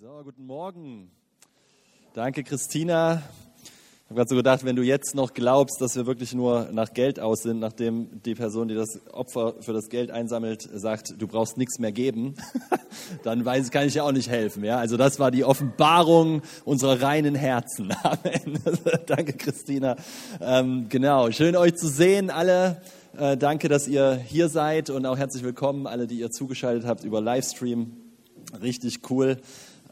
So, guten Morgen. Danke, Christina. Ich habe gerade so gedacht, wenn du jetzt noch glaubst, dass wir wirklich nur nach Geld aus sind, nachdem die Person, die das Opfer für das Geld einsammelt, sagt, du brauchst nichts mehr geben, dann weiß, kann ich ja auch nicht helfen. Ja? Also das war die Offenbarung unserer reinen Herzen. Amen. danke, Christina. Ähm, genau, schön euch zu sehen, alle. Äh, danke, dass ihr hier seid und auch herzlich willkommen, alle, die ihr zugeschaltet habt über Livestream. Richtig cool.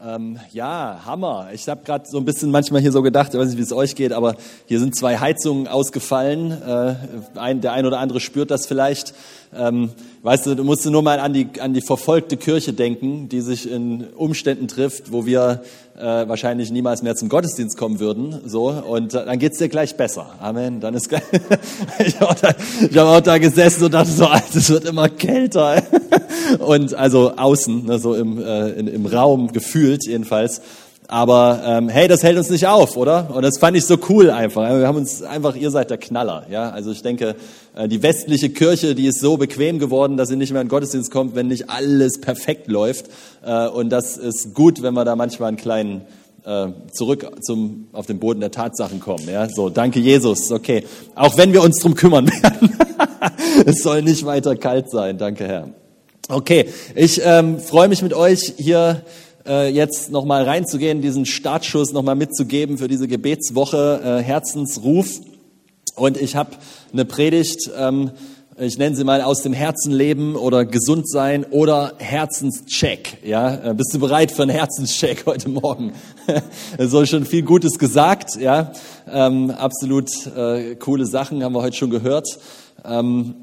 Ähm, ja, Hammer. Ich habe gerade so ein bisschen manchmal hier so gedacht, ich weiß nicht, wie es euch geht, aber hier sind zwei Heizungen ausgefallen. Äh, ein, der ein oder andere spürt das vielleicht. Ähm, weißt du, du musst nur mal an die, an die verfolgte Kirche denken, die sich in Umständen trifft, wo wir äh, wahrscheinlich niemals mehr zum Gottesdienst kommen würden. So und äh, dann geht's dir gleich besser. Amen. Dann ist ich habe auch, hab auch, da gesessen und dachte so, es wird immer kälter. und also außen, ne, so im, äh, in, im Raum gefühlt jedenfalls. Aber ähm, hey, das hält uns nicht auf, oder? Und das fand ich so cool einfach. Wir haben uns einfach, ihr seid der Knaller, ja. Also ich denke, äh, die westliche Kirche, die ist so bequem geworden, dass sie nicht mehr in Gottesdienst kommt, wenn nicht alles perfekt läuft. Äh, und das ist gut, wenn wir da manchmal einen kleinen äh, zurück zum auf den Boden der Tatsachen kommen. Ja, so danke Jesus. Okay, auch wenn wir uns drum kümmern werden, es soll nicht weiter kalt sein. Danke Herr. Okay, ich ähm, freue mich mit euch hier äh, jetzt nochmal reinzugehen, diesen Startschuss nochmal mitzugeben für diese Gebetswoche äh, Herzensruf. Und ich habe eine Predigt, ähm, ich nenne sie mal aus dem Herzen leben oder gesund sein oder Herzenscheck. Ja, äh, bist du bereit für einen Herzenscheck heute Morgen? so schon viel Gutes gesagt. Ja, ähm, absolut äh, coole Sachen haben wir heute schon gehört. Ähm,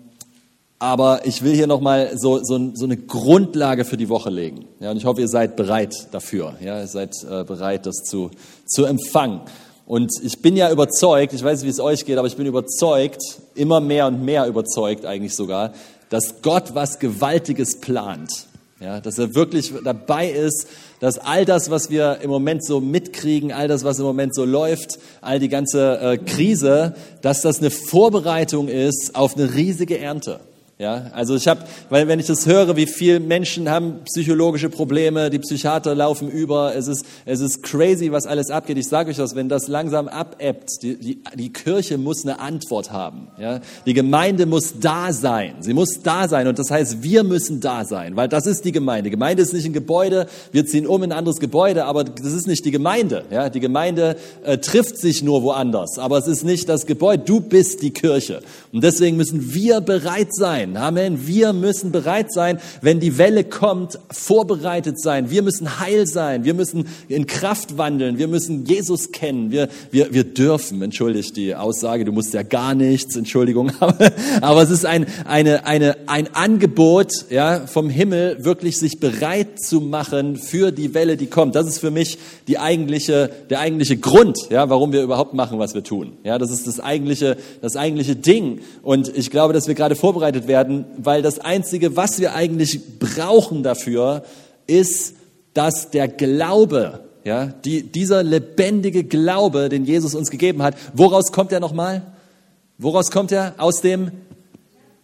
aber ich will hier nochmal so, so, so eine Grundlage für die Woche legen. Ja, und ich hoffe, ihr seid bereit dafür. Ja, ihr seid äh, bereit, das zu, zu empfangen. Und ich bin ja überzeugt, ich weiß nicht, wie es euch geht, aber ich bin überzeugt, immer mehr und mehr überzeugt eigentlich sogar, dass Gott was Gewaltiges plant. Ja, dass er wirklich dabei ist, dass all das, was wir im Moment so mitkriegen, all das, was im Moment so läuft, all die ganze äh, Krise, dass das eine Vorbereitung ist auf eine riesige Ernte. Ja, also ich habe, weil wenn ich das höre, wie viele Menschen haben psychologische Probleme, die Psychiater laufen über, es ist, es ist crazy, was alles abgeht. Ich sage euch das, wenn das langsam abebbt, die, die, die Kirche muss eine Antwort haben. Ja, die Gemeinde muss da sein. Sie muss da sein und das heißt, wir müssen da sein, weil das ist die Gemeinde. Gemeinde ist nicht ein Gebäude, wir ziehen um in ein anderes Gebäude, aber das ist nicht die Gemeinde. Ja, die Gemeinde äh, trifft sich nur woanders, aber es ist nicht das Gebäude. Du bist die Kirche und deswegen müssen wir bereit sein sein. Amen. Wir müssen bereit sein, wenn die Welle kommt, vorbereitet sein. Wir müssen heil sein. Wir müssen in Kraft wandeln. Wir müssen Jesus kennen. Wir, wir, wir dürfen, entschuldigt die Aussage, du musst ja gar nichts, Entschuldigung, aber, aber es ist ein, eine, eine, ein Angebot ja, vom Himmel, wirklich sich bereit zu machen für die Welle, die kommt. Das ist für mich die eigentliche, der eigentliche Grund, ja, warum wir überhaupt machen, was wir tun. Ja, das ist das eigentliche, das eigentliche Ding. Und ich glaube, dass wir gerade vorbereitet werden werden, weil das Einzige, was wir eigentlich brauchen dafür, ist, dass der Glaube, ja, die, dieser lebendige Glaube, den Jesus uns gegeben hat, woraus kommt er nochmal? Woraus kommt er? Aus dem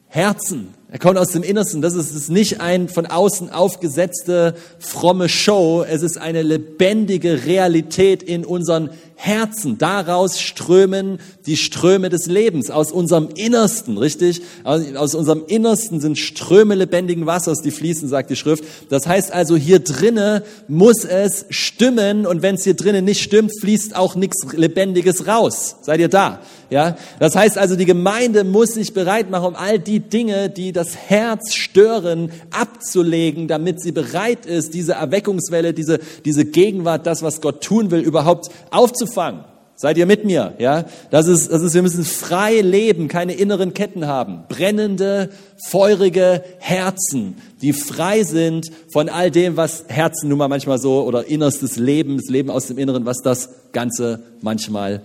Herzen. Er kommt aus dem Innersten. Das ist, ist nicht ein von außen aufgesetzte fromme Show. Es ist eine lebendige Realität in unseren Herzen. Daraus strömen die Ströme des Lebens aus unserem Innersten, richtig? Aus unserem Innersten sind Ströme lebendigen Wassers, die fließen, sagt die Schrift. Das heißt also, hier drinnen muss es stimmen und wenn es hier drinnen nicht stimmt, fließt auch nichts Lebendiges raus. Seid ihr da? Ja? Das heißt also, die Gemeinde muss sich bereit machen, um all die Dinge, die das Herz stören, abzulegen, damit sie bereit ist, diese Erweckungswelle, diese, diese Gegenwart, das, was Gott tun will, überhaupt aufzufangen. Seid ihr mit mir? Ja, das ist, das ist, wir müssen frei leben, keine inneren Ketten haben. Brennende, feurige Herzen, die frei sind von all dem, was Herzen nun mal manchmal so oder innerstes Leben, das Leben aus dem Inneren, was das Ganze manchmal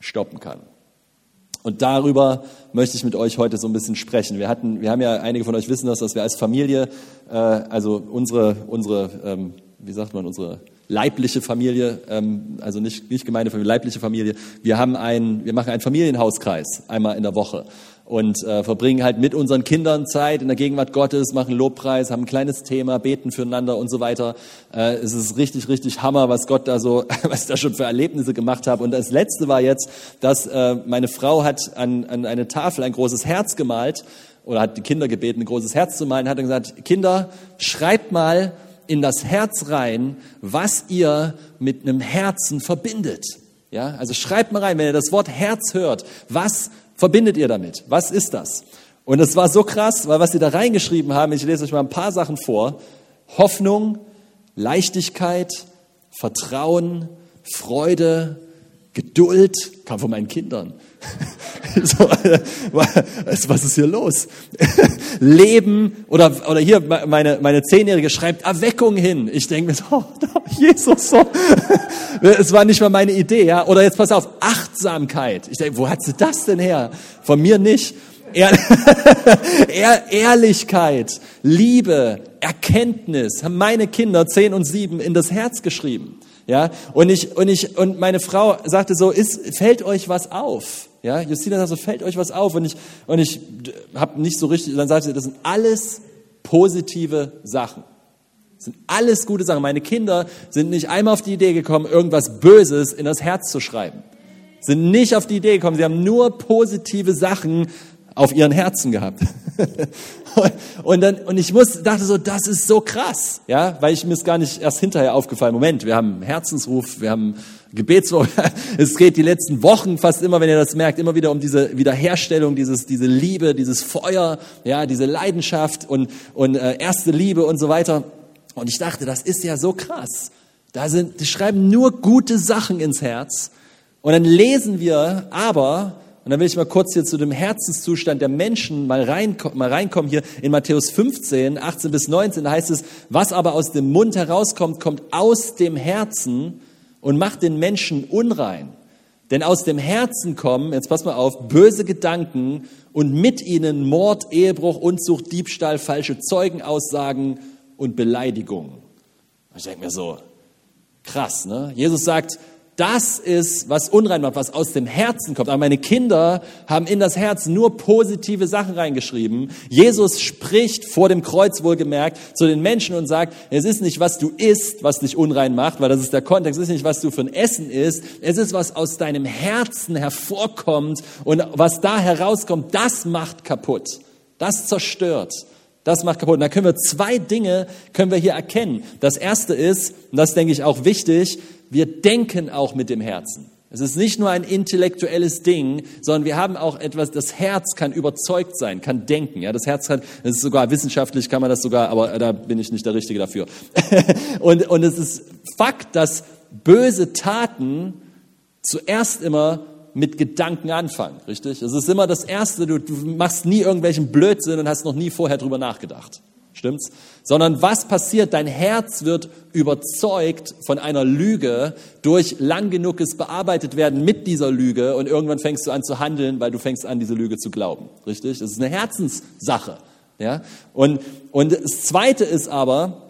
stoppen kann. Und darüber möchte ich mit euch heute so ein bisschen sprechen. Wir hatten, wir haben ja einige von euch wissen das, dass wir als Familie, äh, also unsere unsere ähm, wie sagt man, unsere leibliche Familie, ähm, also nicht, nicht Gemeindefamilie, leibliche Familie. Wir haben ein, wir machen einen Familienhauskreis einmal in der Woche und äh, verbringen halt mit unseren Kindern Zeit in der Gegenwart Gottes, machen Lobpreis, haben ein kleines Thema, beten füreinander und so weiter. Äh, es ist richtig, richtig Hammer, was Gott da so, was ich da schon für Erlebnisse gemacht habe. Und das Letzte war jetzt, dass äh, meine Frau hat an, an eine Tafel ein großes Herz gemalt oder hat die Kinder gebeten, ein großes Herz zu malen, hat dann gesagt, Kinder, schreibt mal in das Herz rein, was ihr mit einem Herzen verbindet. Ja, also schreibt mal rein, wenn ihr das Wort Herz hört, was verbindet ihr damit? Was ist das? Und es war so krass, weil was sie da reingeschrieben haben, ich lese euch mal ein paar Sachen vor. Hoffnung, Leichtigkeit, Vertrauen, Freude, Geduld, kam von meinen Kindern. so, was ist hier los? Leben oder, oder hier meine, meine Zehnjährige schreibt Erweckung hin. Ich denke mir so, oh, Jesus, so. es war nicht mal meine Idee, ja. Oder jetzt pass auf, Achtsamkeit. Ich denke, wo hat sie das denn her? Von mir nicht. Ehr Ehrlichkeit, Liebe, Erkenntnis haben meine Kinder zehn und sieben in das Herz geschrieben. Ja, und ich, und ich, und meine Frau sagte so, ist, fällt euch was auf? Ja, Justina sagt so, fällt euch was auf? Und ich, und ich habe nicht so richtig, dann sagte sie, das sind alles positive Sachen. Das sind alles gute Sachen. Meine Kinder sind nicht einmal auf die Idee gekommen, irgendwas Böses in das Herz zu schreiben. Sind nicht auf die Idee gekommen. Sie haben nur positive Sachen auf ihren Herzen gehabt. und dann, und ich muss, dachte so, das ist so krass, ja, weil ich mir es gar nicht erst hinterher aufgefallen. Moment, wir haben Herzensruf, wir haben Gebetswoche. Es geht die letzten Wochen fast immer, wenn ihr das merkt, immer wieder um diese Wiederherstellung, dieses, diese Liebe, dieses Feuer, ja, diese Leidenschaft und, und äh, erste Liebe und so weiter. Und ich dachte, das ist ja so krass. Da sind, die schreiben nur gute Sachen ins Herz. Und dann lesen wir aber, und dann will ich mal kurz hier zu dem Herzenszustand der Menschen mal, rein, mal reinkommen. Hier in Matthäus 15, 18 bis 19, da heißt es, was aber aus dem Mund herauskommt, kommt aus dem Herzen und macht den Menschen unrein. Denn aus dem Herzen kommen, jetzt pass mal auf, böse Gedanken und mit ihnen Mord, Ehebruch, Unzucht, Diebstahl, falsche Zeugenaussagen und Beleidigungen. Ich denke mir so, krass, ne? Jesus sagt, das ist, was unrein macht, was aus dem Herzen kommt. Aber meine Kinder haben in das Herz nur positive Sachen reingeschrieben. Jesus spricht vor dem Kreuz wohlgemerkt zu den Menschen und sagt, es ist nicht, was du isst, was dich unrein macht, weil das ist der Kontext, es ist nicht, was du für ein Essen isst, es ist, was aus deinem Herzen hervorkommt und was da herauskommt, das macht kaputt. Das zerstört. Das macht kaputt. Und da können wir zwei Dinge können wir hier erkennen. Das erste ist, und das denke ich auch wichtig, wir denken auch mit dem Herzen. Es ist nicht nur ein intellektuelles Ding, sondern wir haben auch etwas, das Herz kann überzeugt sein, kann denken. Ja, das Herz kann, das ist sogar wissenschaftlich kann man das sogar, aber da bin ich nicht der Richtige dafür. und, und es ist Fakt, dass böse Taten zuerst immer mit Gedanken anfangen, richtig? Es ist immer das Erste, du, du machst nie irgendwelchen Blödsinn und hast noch nie vorher drüber nachgedacht. Stimmt's? Sondern was passiert? Dein Herz wird überzeugt von einer Lüge durch lang genuges bearbeitet werden mit dieser Lüge und irgendwann fängst du an zu handeln, weil du fängst an, diese Lüge zu glauben. Richtig? Das ist eine Herzenssache. Ja? Und, und das Zweite ist aber,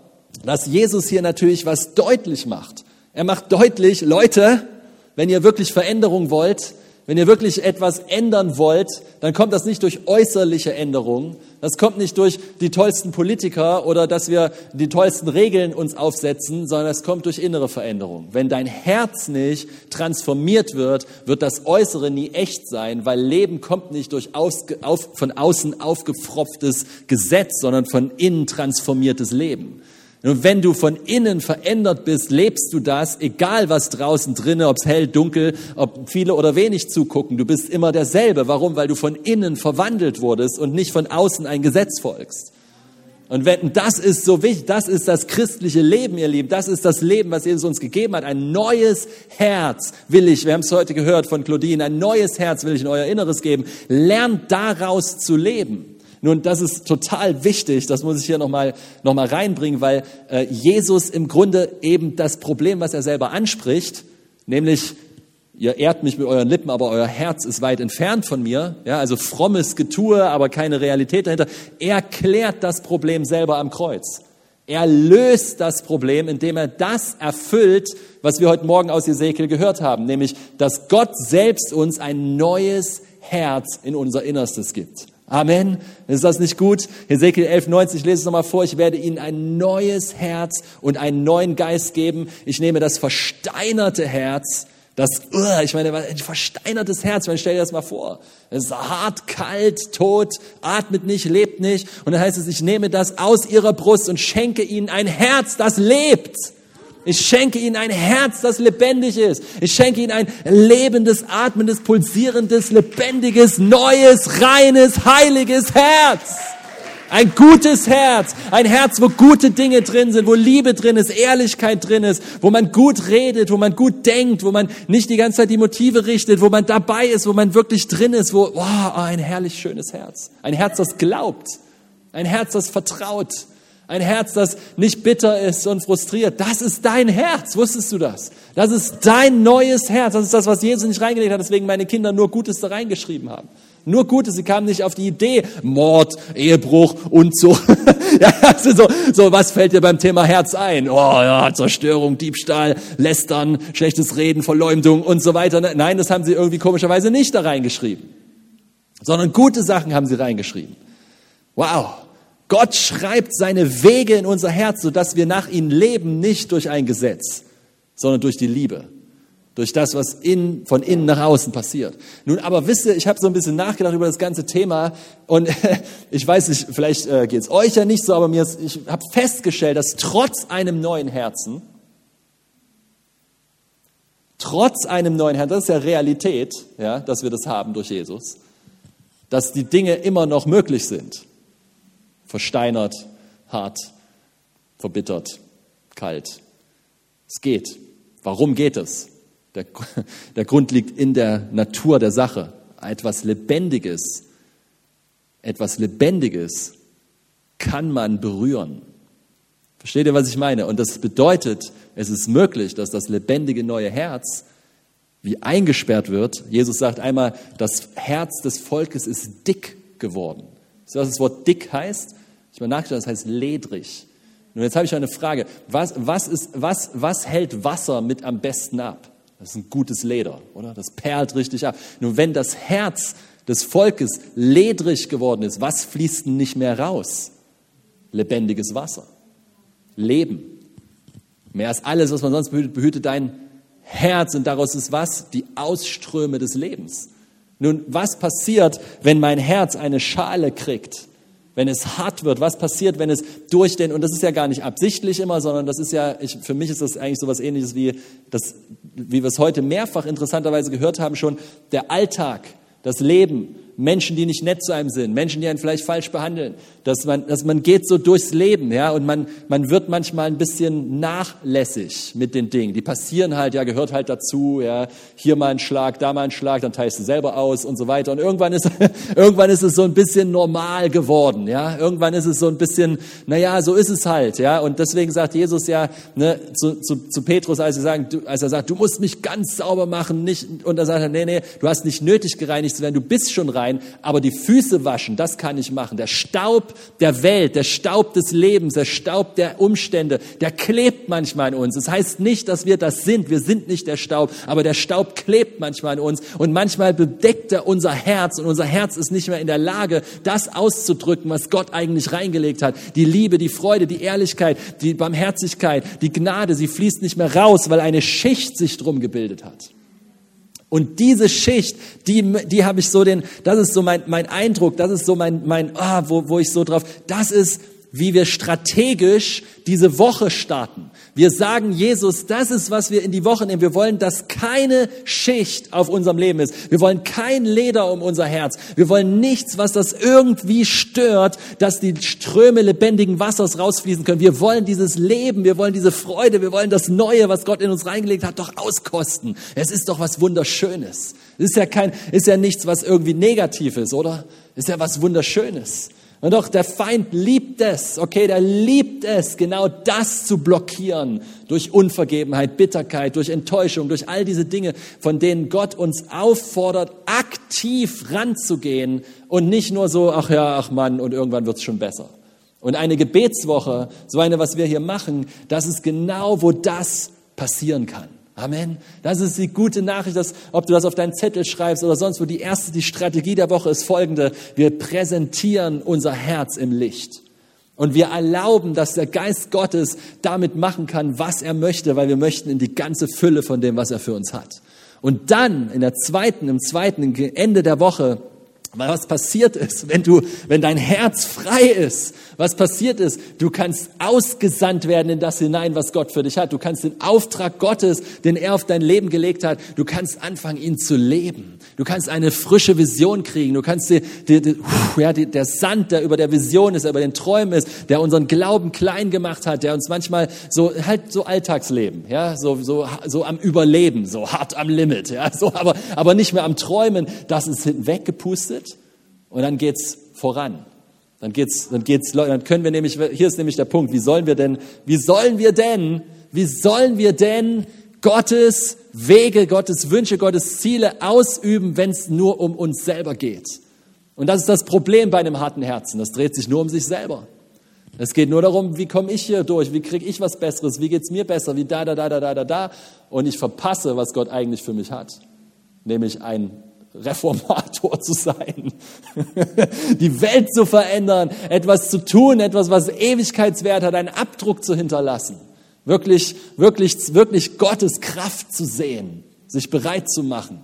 dass Jesus hier natürlich was deutlich macht. Er macht deutlich, Leute, wenn ihr wirklich Veränderung wollt, wenn ihr wirklich etwas ändern wollt, dann kommt das nicht durch äußerliche Änderungen. Das kommt nicht durch die tollsten Politiker oder dass wir die tollsten Regeln uns aufsetzen, sondern es kommt durch innere Veränderung. Wenn dein Herz nicht transformiert wird, wird das Äußere nie echt sein, weil Leben kommt nicht durch aus, auf, von außen aufgepfropftes Gesetz, sondern von innen transformiertes Leben. Und wenn du von innen verändert bist, lebst du das, egal was draußen drinne, ob es hell, dunkel, ob viele oder wenig zugucken. Du bist immer derselbe. Warum? Weil du von innen verwandelt wurdest und nicht von außen ein Gesetz folgst. Und wenn, das ist so wichtig, das ist das christliche Leben, ihr Lieben, das ist das Leben, was Jesus uns gegeben hat. Ein neues Herz will ich, wir haben es heute gehört von Claudine, ein neues Herz will ich in euer Inneres geben. Lernt daraus zu leben. Nun, das ist total wichtig, das muss ich hier nochmal noch mal reinbringen, weil äh, Jesus im Grunde eben das Problem, was er selber anspricht, nämlich ihr ehrt mich mit euren Lippen, aber euer Herz ist weit entfernt von mir, ja, also frommes Getue, aber keine Realität dahinter. Er klärt das Problem selber am Kreuz. Er löst das Problem, indem er das erfüllt, was wir heute Morgen aus Ezekiel gehört haben, nämlich, dass Gott selbst uns ein neues Herz in unser Innerstes gibt. Amen. Ist das nicht gut? Hesekiel 11,90, ich lese es nochmal vor. Ich werde ihnen ein neues Herz und einen neuen Geist geben. Ich nehme das versteinerte Herz, das, uh, ich meine, ein versteinertes Herz, man stell dir das mal vor. Es ist hart, kalt, tot, atmet nicht, lebt nicht. Und dann heißt es, ich nehme das aus ihrer Brust und schenke ihnen ein Herz, das lebt. Ich schenke ihnen ein Herz, das lebendig ist. Ich schenke ihnen ein lebendes, atmendes, pulsierendes, lebendiges, neues, reines, heiliges Herz. Ein gutes Herz, ein Herz, wo gute Dinge drin sind, wo Liebe drin ist, Ehrlichkeit drin ist, wo man gut redet, wo man gut denkt, wo man nicht die ganze Zeit die Motive richtet, wo man dabei ist, wo man wirklich drin ist, wo, wow, ein herrlich schönes Herz. Ein Herz, das glaubt. Ein Herz, das vertraut. Ein Herz, das nicht bitter ist und frustriert. Das ist dein Herz. Wusstest du das? Das ist dein neues Herz. Das ist das, was Jesus nicht reingelegt hat, deswegen meine Kinder nur Gutes da reingeschrieben haben. Nur Gutes. Sie kamen nicht auf die Idee, Mord, Ehebruch und so. ja, also so, so, was fällt dir beim Thema Herz ein? Oh ja, Zerstörung, Diebstahl, Lästern, schlechtes Reden, Verleumdung und so weiter. Nein, das haben sie irgendwie komischerweise nicht da reingeschrieben. Sondern gute Sachen haben sie reingeschrieben. Wow. Gott schreibt seine Wege in unser Herz, sodass wir nach ihnen leben, nicht durch ein Gesetz, sondern durch die Liebe. Durch das, was in, von innen nach außen passiert. Nun, aber wisst ihr, ich habe so ein bisschen nachgedacht über das ganze Thema und ich weiß nicht, vielleicht äh, geht es euch ja nicht so, aber mir ist, ich habe festgestellt, dass trotz einem neuen Herzen, trotz einem neuen Herzen, das ist ja Realität, ja, dass wir das haben durch Jesus, dass die Dinge immer noch möglich sind versteinert, hart, verbittert, kalt. Es geht. Warum geht es? Der, der Grund liegt in der Natur der Sache. Etwas Lebendiges, etwas Lebendiges kann man berühren. Versteht ihr, was ich meine? Und das bedeutet, es ist möglich, dass das lebendige neue Herz wie eingesperrt wird. Jesus sagt einmal, das Herz des Volkes ist dick geworden. Ihr, was das Wort dick heißt? Ich habe nachgedacht, das heißt ledrig. Und jetzt habe ich eine Frage. Was, was, ist, was, was hält Wasser mit am besten ab? Das ist ein gutes Leder, oder? Das perlt richtig ab. Nun, wenn das Herz des Volkes ledrig geworden ist, was fließt denn nicht mehr raus? Lebendiges Wasser. Leben. Mehr als alles, was man sonst behütet, behütet dein Herz und daraus ist was? Die Ausströme des Lebens. Nun, was passiert, wenn mein Herz eine Schale kriegt? Wenn es hart wird, was passiert, wenn es durch den, und das ist ja gar nicht absichtlich immer, sondern das ist ja, ich, für mich ist das eigentlich so was ähnliches wie das, wie wir es heute mehrfach interessanterweise gehört haben schon, der Alltag, das Leben, Menschen, die nicht nett zu einem sind, Menschen, die einen vielleicht falsch behandeln, dass man, dass man geht so durchs Leben, ja, und man, man wird manchmal ein bisschen nachlässig mit den Dingen. Die passieren halt, ja, gehört halt dazu, ja, hier mal ein Schlag, da mal ein Schlag, dann teilst du selber aus und so weiter. Und irgendwann ist, irgendwann ist es so ein bisschen normal geworden, ja. Irgendwann ist es so ein bisschen, naja, so ist es halt, ja. Und deswegen sagt Jesus ja, ne, zu, zu, zu Petrus, als er, sagen, als er sagt, du musst mich ganz sauber machen, nicht, und er sagt nee, nee, du hast nicht nötig gereinigt zu werden, du bist schon rein rein, aber die Füße waschen, das kann ich machen. Der Staub der Welt, der Staub des Lebens, der Staub der Umstände, der klebt manchmal in uns. Das heißt nicht, dass wir das sind. Wir sind nicht der Staub, aber der Staub klebt manchmal in uns und manchmal bedeckt er unser Herz und unser Herz ist nicht mehr in der Lage, das auszudrücken, was Gott eigentlich reingelegt hat. Die Liebe, die Freude, die Ehrlichkeit, die Barmherzigkeit, die Gnade, sie fließt nicht mehr raus, weil eine Schicht sich drum gebildet hat. Und diese Schicht, die, die habe ich so den, das ist so mein, mein Eindruck, das ist so mein, mein ah, wo, wo ich so drauf, das ist, wie wir strategisch diese Woche starten. Wir sagen Jesus, das ist, was wir in die Woche nehmen. Wir wollen, dass keine Schicht auf unserem Leben ist. Wir wollen kein Leder um unser Herz. Wir wollen nichts, was das irgendwie stört, dass die Ströme lebendigen Wassers rausfließen können. Wir wollen dieses Leben, wir wollen diese Freude, wir wollen das Neue, was Gott in uns reingelegt hat, doch auskosten. Es ist doch was Wunderschönes. Es ist ja kein, ist ja nichts, was irgendwie negativ ist, oder? Es ist ja was Wunderschönes. Und doch, der Feind liebt es, okay, der liebt es, genau das zu blockieren durch Unvergebenheit, Bitterkeit, durch Enttäuschung, durch all diese Dinge, von denen Gott uns auffordert, aktiv ranzugehen und nicht nur so, ach ja, ach Mann, und irgendwann wird's schon besser. Und eine Gebetswoche, so eine, was wir hier machen, das ist genau, wo das passieren kann. Amen. Das ist die gute Nachricht, dass, ob du das auf deinen Zettel schreibst oder sonst wo. Die erste, die Strategie der Woche ist folgende. Wir präsentieren unser Herz im Licht. Und wir erlauben, dass der Geist Gottes damit machen kann, was er möchte, weil wir möchten in die ganze Fülle von dem, was er für uns hat. Und dann in der zweiten, im zweiten Ende der Woche was passiert ist, wenn du, wenn dein Herz frei ist, was passiert ist, du kannst ausgesandt werden in das hinein, was Gott für dich hat. Du kannst den Auftrag Gottes, den er auf dein Leben gelegt hat, du kannst anfangen, ihn zu leben. Du kannst eine frische Vision kriegen. Du kannst die, die, die, ja, die, der Sand, der über der Vision ist, der über den Träumen ist, der unseren Glauben klein gemacht hat, der uns manchmal so, halt so Alltagsleben, ja, so, so, so am Überleben, so hart am Limit, ja, so, aber, aber nicht mehr am Träumen, das ist weggepustet und dann geht's voran. Dann geht's, dann geht's, dann können wir nämlich, hier ist nämlich der Punkt, wie sollen wir denn, wie sollen wir denn, wie sollen wir denn Gottes Wege, Gottes Wünsche, Gottes Ziele ausüben, wenn es nur um uns selber geht? Und das ist das Problem bei einem harten Herzen. Das dreht sich nur um sich selber. Es geht nur darum, wie komme ich hier durch, wie kriege ich was Besseres, wie geht's mir besser, wie da, da, da, da, da, da, da. Und ich verpasse, was Gott eigentlich für mich hat. Nämlich ein Reformator zu sein, die Welt zu verändern, etwas zu tun, etwas, was Ewigkeitswert hat, einen Abdruck zu hinterlassen, wirklich, wirklich, wirklich Gottes Kraft zu sehen, sich bereit zu machen.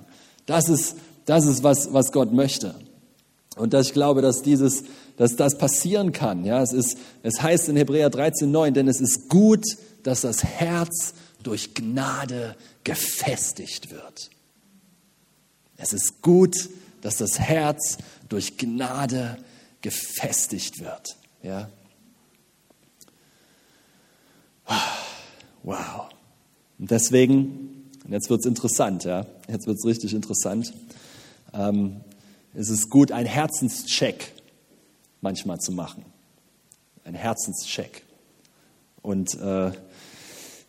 Das ist, das ist was, was Gott möchte. Und dass ich glaube, dass dieses, dass das passieren kann. Ja, es ist, es heißt in Hebräer 13,9, denn es ist gut, dass das Herz durch Gnade gefestigt wird. Es ist gut, dass das Herz durch Gnade gefestigt wird. Ja? Wow. Und deswegen, jetzt wird es interessant, ja? jetzt wird es richtig interessant. Ähm, es ist gut, einen Herzenscheck manchmal zu machen. Ein Herzenscheck. Und äh,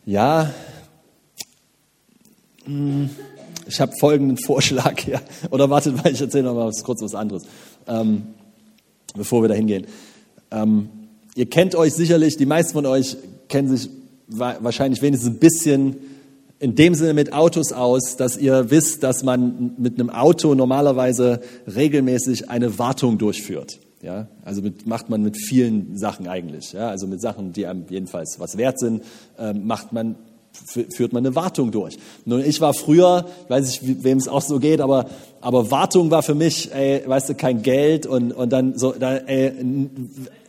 ja, mh, hm, ich habe folgenden Vorschlag hier. Oder wartet mal, ich erzähle noch mal was, kurz was anderes, ähm, bevor wir da hingehen. Ähm, ihr kennt euch sicherlich, die meisten von euch kennen sich wahrscheinlich wenigstens ein bisschen in dem Sinne mit Autos aus, dass ihr wisst, dass man mit einem Auto normalerweise regelmäßig eine Wartung durchführt. Ja, also mit, macht man mit vielen Sachen eigentlich. Ja, also mit Sachen, die einem jedenfalls was wert sind, äh, macht man führt man eine Wartung durch. Nun, ich war früher, ich weiß nicht, wem es auch so geht, aber, aber Wartung war für mich, ey, weißt du, kein Geld und, und dann so, dann, ey,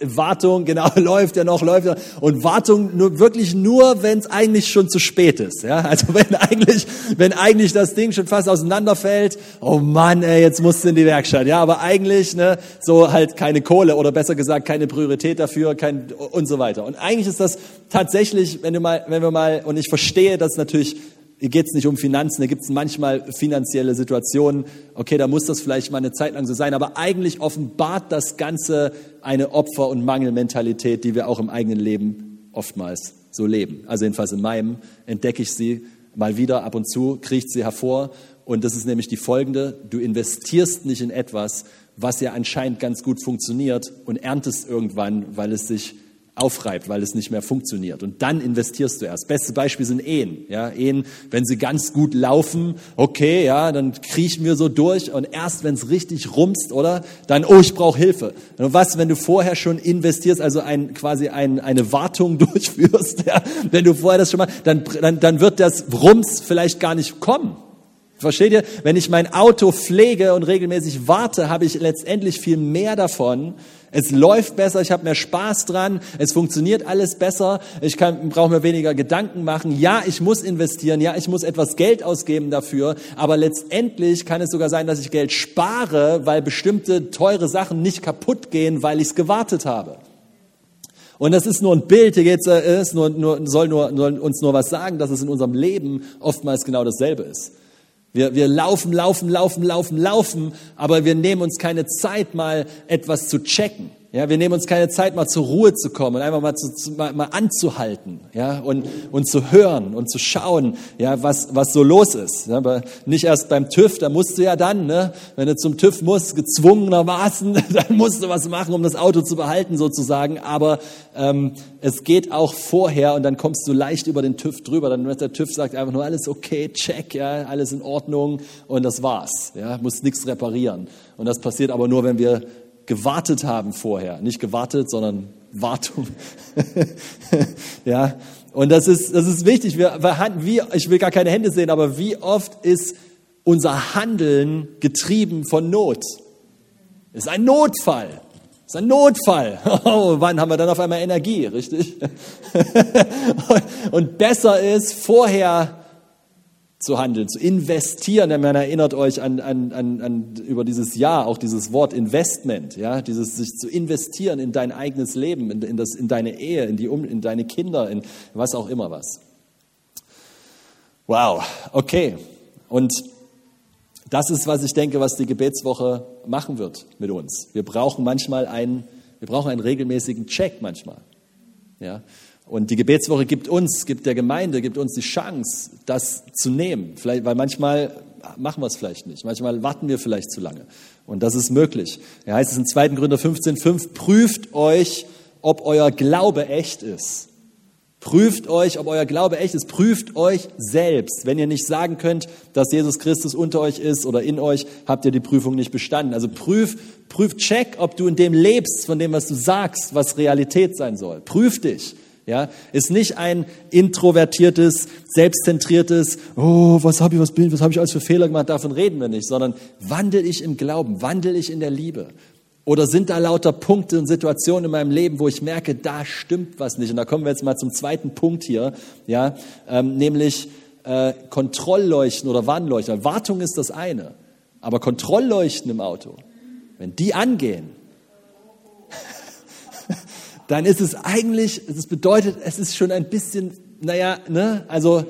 Wartung, genau, läuft ja noch, läuft ja. Und Wartung nur, wirklich nur, wenn es eigentlich schon zu spät ist. Ja? Also wenn eigentlich, wenn eigentlich das Ding schon fast auseinanderfällt, oh Mann, ey, jetzt musst du in die Werkstatt. Ja, aber eigentlich, ne, so halt keine Kohle oder besser gesagt keine Priorität dafür, kein und so weiter. Und eigentlich ist das tatsächlich, wenn du mal, wenn wir mal, und ich verstehe, dass natürlich hier geht es nicht um Finanzen, da gibt es manchmal finanzielle Situationen, okay, da muss das vielleicht mal eine Zeit lang so sein, aber eigentlich offenbart das Ganze eine Opfer- und Mangelmentalität, die wir auch im eigenen Leben oftmals so leben. Also jedenfalls in meinem entdecke ich sie mal wieder, ab und zu kriecht sie hervor. Und das ist nämlich die folgende, du investierst nicht in etwas, was ja anscheinend ganz gut funktioniert und erntest irgendwann, weil es sich aufreibt, weil es nicht mehr funktioniert. Und dann investierst du erst. Bestes Beispiel sind Ehen. Ja, Ehen, wenn sie ganz gut laufen, okay, ja, dann kriechen wir so durch. Und erst wenn es richtig rumst, oder? Dann, oh, ich brauche Hilfe. Und was, wenn du vorher schon investierst, also ein, quasi ein, eine Wartung durchführst, ja, wenn du vorher das schon mal, dann, dann, dann wird das Rums vielleicht gar nicht kommen. Versteht ihr? Wenn ich mein Auto pflege und regelmäßig warte, habe ich letztendlich viel mehr davon, es läuft besser, ich habe mehr Spaß dran, es funktioniert alles besser, ich brauche mir weniger Gedanken machen. Ja, ich muss investieren, ja, ich muss etwas Geld ausgeben dafür, aber letztendlich kann es sogar sein, dass ich Geld spare, weil bestimmte teure Sachen nicht kaputt gehen, weil ich es gewartet habe. Und das ist nur ein Bild, hier geht's, äh, ist nur, nur, soll, nur, soll uns nur was sagen, dass es in unserem Leben oftmals genau dasselbe ist. Wir, wir laufen, laufen, laufen, laufen, laufen, aber wir nehmen uns keine Zeit, mal etwas zu checken. Ja, wir nehmen uns keine Zeit, mal zur Ruhe zu kommen und einfach mal, zu, mal, mal anzuhalten, ja, und, und zu hören und zu schauen, ja, was, was so los ist. Ja, aber nicht erst beim TÜV, da musst du ja dann, ne, wenn du zum TÜV musst, gezwungenermaßen, dann musst du was machen, um das Auto zu behalten sozusagen. Aber ähm, es geht auch vorher und dann kommst du leicht über den TÜV drüber. Dann wird der TÜV sagt einfach nur alles okay, check, ja, alles in Ordnung und das war's. Ja, muss nichts reparieren. Und das passiert aber nur, wenn wir gewartet haben vorher. Nicht gewartet, sondern Wartung. ja, und das ist, das ist wichtig. Wir, wie, ich will gar keine Hände sehen, aber wie oft ist unser Handeln getrieben von Not? Ist ein Notfall. Ist ein Notfall. Oh, wann haben wir dann auf einmal Energie, richtig? und besser ist, vorher zu handeln, zu investieren. Denn man erinnert euch an, an, an, an über dieses Jahr auch dieses Wort Investment, ja, dieses sich zu investieren in dein eigenes Leben, in, in, das, in deine Ehe, in, die, in deine Kinder, in was auch immer was. Wow, okay. Und das ist, was ich denke, was die Gebetswoche machen wird mit uns. Wir brauchen manchmal einen, wir brauchen einen regelmäßigen Check manchmal. Ja, und die Gebetswoche gibt uns, gibt der Gemeinde, gibt uns die Chance, das zu nehmen. Vielleicht, weil manchmal machen wir es vielleicht nicht. Manchmal warten wir vielleicht zu lange. Und das ist möglich. Er heißt es in 2. Gründer 15,5, prüft euch, ob euer Glaube echt ist. Prüft euch, ob euer Glaube echt ist. Prüft euch selbst. Wenn ihr nicht sagen könnt, dass Jesus Christus unter euch ist oder in euch, habt ihr die Prüfung nicht bestanden. Also prüf, prüf, check, ob du in dem lebst, von dem, was du sagst, was Realität sein soll. Prüf dich. Ja, ist nicht ein introvertiertes, selbstzentriertes, oh, was habe ich, was bin, was habe ich alles für Fehler gemacht, davon reden wir nicht, sondern wandel ich im Glauben, wandel ich in der Liebe. Oder sind da lauter Punkte und Situationen in meinem Leben, wo ich merke, da stimmt was nicht? Und da kommen wir jetzt mal zum zweiten Punkt hier, ja, ähm, nämlich äh, Kontrollleuchten oder Warnleuchten. Wartung ist das eine, aber Kontrollleuchten im Auto, wenn die angehen, dann ist es eigentlich, es bedeutet, es ist schon ein bisschen, naja, ne, also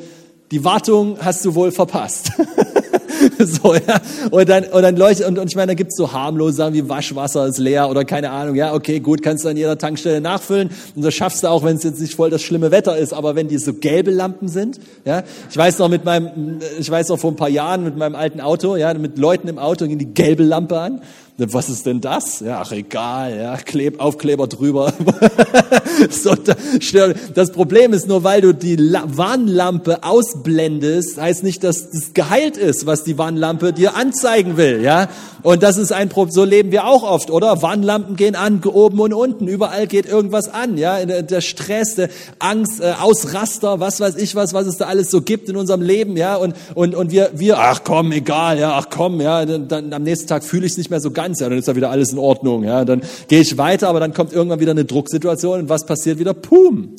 die Wartung hast du wohl verpasst. so, ja. Und dann, und dann leuchtet, und, und ich meine, da gibt's so harmlose Sachen wie Waschwasser ist leer oder keine Ahnung, ja, okay, gut, kannst du an jeder Tankstelle nachfüllen. Und das schaffst du auch, wenn es jetzt nicht voll das schlimme Wetter ist, aber wenn die so gelbe Lampen sind, ja. Ich weiß noch mit meinem, ich weiß noch vor ein paar Jahren mit meinem alten Auto, ja, mit Leuten im Auto ging die gelbe Lampe an was ist denn das? Ja, ach egal, ja, Kleb, Aufkleber drüber. so, das Problem ist nur, weil du die Warnlampe ausblendest, heißt nicht, dass das geheilt ist, was die Warnlampe dir anzeigen will, ja. Und das ist ein Problem, so leben wir auch oft, oder? Warnlampen gehen an, oben und unten, überall geht irgendwas an, ja. Der Stress, der Angst, äh, Ausraster, was weiß ich was, was es da alles so gibt in unserem Leben, ja. Und, und, und wir, wir, ach komm, egal, ja, ach komm, ja, dann, dann am nächsten Tag fühle ich es nicht mehr so ganz ganz, ja, dann ist da wieder alles in Ordnung, ja, dann gehe ich weiter, aber dann kommt irgendwann wieder eine Drucksituation und was passiert wieder? Pum!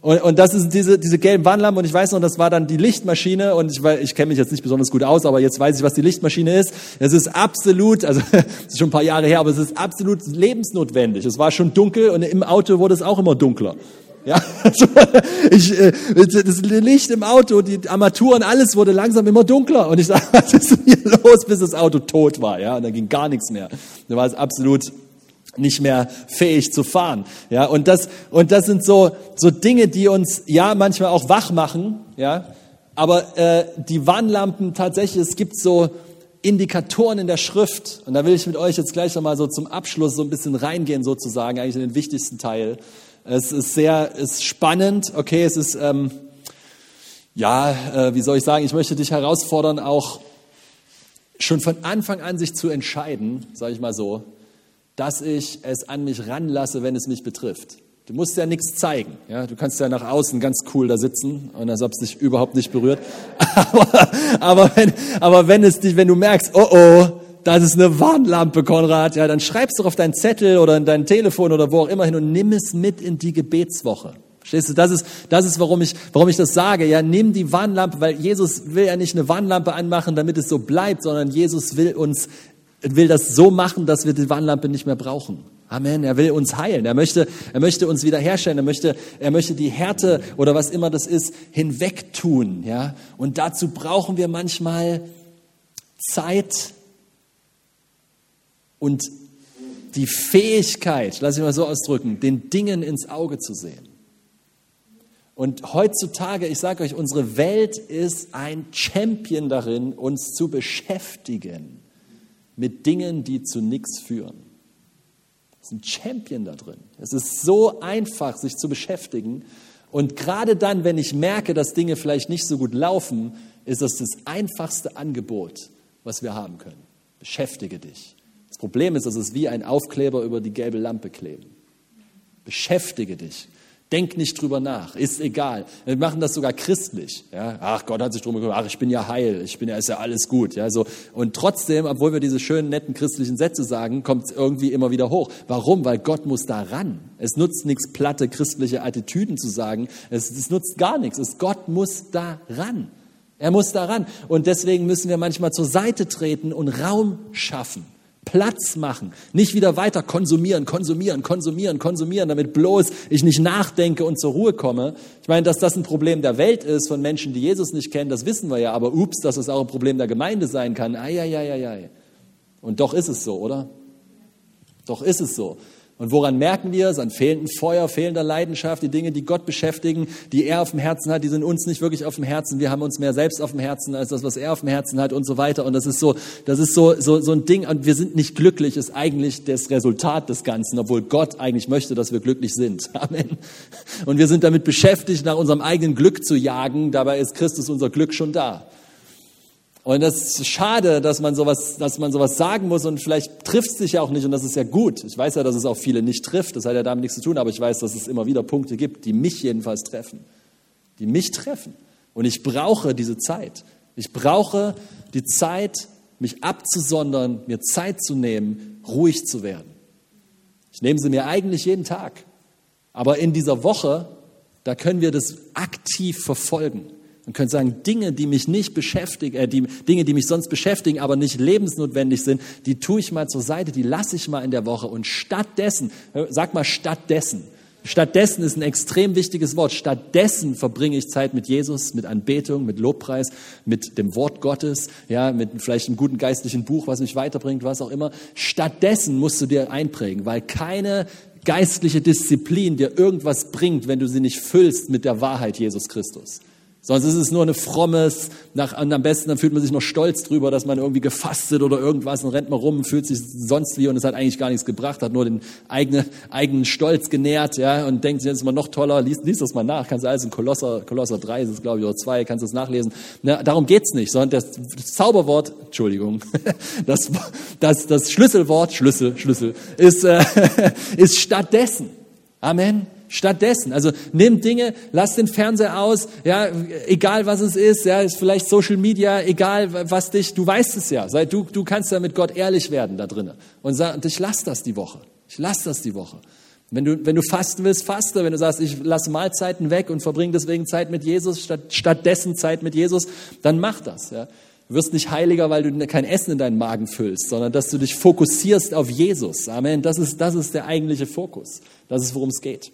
Und, und das ist diese, diese gelben Warnlampen und ich weiß noch, das war dann die Lichtmaschine und ich, ich kenne mich jetzt nicht besonders gut aus, aber jetzt weiß ich, was die Lichtmaschine ist. Es ist absolut, also ist schon ein paar Jahre her, aber es ist absolut lebensnotwendig. Es war schon dunkel und im Auto wurde es auch immer dunkler. Ja, also ich, äh, das Licht im Auto, die Armaturen, alles wurde langsam immer dunkler. Und ich sage, was ist denn hier los, bis das Auto tot war? Ja, und dann ging gar nichts mehr. Da war es absolut nicht mehr fähig zu fahren. Ja, und das, und das sind so, so Dinge, die uns ja manchmal auch wach machen. Ja, aber äh, die Warnlampen tatsächlich, es gibt so Indikatoren in der Schrift. Und da will ich mit euch jetzt gleich nochmal so zum Abschluss so ein bisschen reingehen, sozusagen, eigentlich in den wichtigsten Teil. Es ist sehr ist spannend. Okay, es ist, ähm, ja, äh, wie soll ich sagen, ich möchte dich herausfordern, auch schon von Anfang an sich zu entscheiden, sage ich mal so, dass ich es an mich ranlasse, wenn es mich betrifft. Du musst ja nichts zeigen. Ja? Du kannst ja nach außen ganz cool da sitzen und als ob es dich überhaupt nicht berührt. Aber, aber, wenn, aber wenn, es dich, wenn du merkst, oh oh, das ist eine Warnlampe, Konrad, ja, dann schreibst du auf deinen Zettel oder in dein Telefon oder wo auch immer hin und nimm es mit in die Gebetswoche. Verstehst du? Das ist, das ist, warum ich, warum ich das sage. Ja, nimm die Warnlampe, weil Jesus will ja nicht eine Warnlampe anmachen, damit es so bleibt, sondern Jesus will uns, will das so machen, dass wir die Warnlampe nicht mehr brauchen. Amen. Er will uns heilen. Er möchte, er möchte uns wiederherstellen. Er möchte, er möchte die Härte oder was immer das ist hinwegtun. Ja. Und dazu brauchen wir manchmal Zeit, und die Fähigkeit, lass ich mal so ausdrücken, den Dingen ins Auge zu sehen. Und heutzutage, ich sage euch, unsere Welt ist ein Champion darin, uns zu beschäftigen mit Dingen, die zu nichts führen. Es ist ein Champion da drin. Es ist so einfach, sich zu beschäftigen. Und gerade dann, wenn ich merke, dass Dinge vielleicht nicht so gut laufen, ist das das einfachste Angebot, was wir haben können. Beschäftige dich. Problem ist, dass es wie ein Aufkleber über die gelbe Lampe kleben. Beschäftige dich. Denk nicht drüber nach, ist egal. Wir machen das sogar christlich. Ja? Ach, Gott hat sich drum gekümmert. Ach, ich bin ja heil, ich bin ja, ist ja alles gut. Ja, so. Und trotzdem, obwohl wir diese schönen, netten christlichen Sätze sagen, kommt es irgendwie immer wieder hoch. Warum? Weil Gott muss da ran. Es nutzt nichts, platte christliche Attitüden zu sagen. Es, es nutzt gar nichts. Es, Gott muss da ran. Er muss da ran. Und deswegen müssen wir manchmal zur Seite treten und Raum schaffen. Platz machen, nicht wieder weiter konsumieren, konsumieren, konsumieren, konsumieren, damit bloß ich nicht nachdenke und zur Ruhe komme. Ich meine, dass das ein Problem der Welt ist von Menschen, die Jesus nicht kennen, das wissen wir ja, aber ups, dass es auch ein Problem der Gemeinde sein kann. Ei, ei, ei, ei. Und doch ist es so, oder? Doch ist es so. Und woran merken wir es? An fehlendem Feuer, fehlender Leidenschaft, die Dinge, die Gott beschäftigen, die er auf dem Herzen hat, die sind uns nicht wirklich auf dem Herzen. Wir haben uns mehr selbst auf dem Herzen als das, was er auf dem Herzen hat und so weiter. Und das ist so, das ist so, so, so ein Ding. Und wir sind nicht glücklich, ist eigentlich das Resultat des Ganzen, obwohl Gott eigentlich möchte, dass wir glücklich sind. Amen. Und wir sind damit beschäftigt, nach unserem eigenen Glück zu jagen. Dabei ist Christus unser Glück schon da. Und das ist schade, dass man sowas, dass man sowas sagen muss und vielleicht trifft es sich ja auch nicht und das ist ja gut. Ich weiß ja, dass es auch viele nicht trifft. Das hat ja damit nichts zu tun, aber ich weiß, dass es immer wieder Punkte gibt, die mich jedenfalls treffen. Die mich treffen. Und ich brauche diese Zeit. Ich brauche die Zeit, mich abzusondern, mir Zeit zu nehmen, ruhig zu werden. Ich nehme sie mir eigentlich jeden Tag. Aber in dieser Woche, da können wir das aktiv verfolgen. Man könnte sagen, Dinge, die mich nicht beschäftigen, äh, die, Dinge, die mich sonst beschäftigen, aber nicht lebensnotwendig sind, die tue ich mal zur Seite, die lasse ich mal in der Woche. Und stattdessen, sag mal stattdessen, Stattdessen ist ein extrem wichtiges Wort. Stattdessen verbringe ich Zeit mit Jesus, mit Anbetung, mit Lobpreis, mit dem Wort Gottes, ja, mit vielleicht einem guten geistlichen Buch, was mich weiterbringt, was auch immer. Stattdessen musst du dir einprägen, weil keine geistliche Disziplin dir irgendwas bringt, wenn du sie nicht füllst mit der Wahrheit Jesus Christus. Sonst ist es nur eine frommes, nach, und am besten dann fühlt man sich noch stolz drüber, dass man irgendwie gefastet oder irgendwas und rennt mal rum, fühlt sich sonst wie und es hat eigentlich gar nichts gebracht, hat nur den eigenen, eigenen Stolz genährt, ja, und denkt, jetzt ist man noch toller, lies, lies das mal nach, kannst du alles in Kolosser, Kolosser 3 ist es, glaube ich, oder 2, kannst du es nachlesen. Na, darum geht's nicht, sondern das, das Zauberwort, Entschuldigung, das, das, das Schlüsselwort, Schlüssel, Schlüssel, ist, äh, ist stattdessen. Amen. Stattdessen, also nimm Dinge, lass den Fernseher aus, ja, egal was es ist, ja, ist vielleicht Social Media, egal was dich, du weißt es ja, du, du kannst ja mit Gott ehrlich werden da drinnen und sag, ich lass das die Woche, ich lass das die Woche. Wenn du, wenn du fasten willst, faste. Wenn du sagst, ich lasse Mahlzeiten weg und verbringe deswegen Zeit mit Jesus, statt, stattdessen Zeit mit Jesus, dann mach das. Ja. Du wirst nicht heiliger, weil du kein Essen in deinen Magen füllst, sondern dass du dich fokussierst auf Jesus. Amen. Das ist, das ist der eigentliche Fokus. Das ist, worum es geht.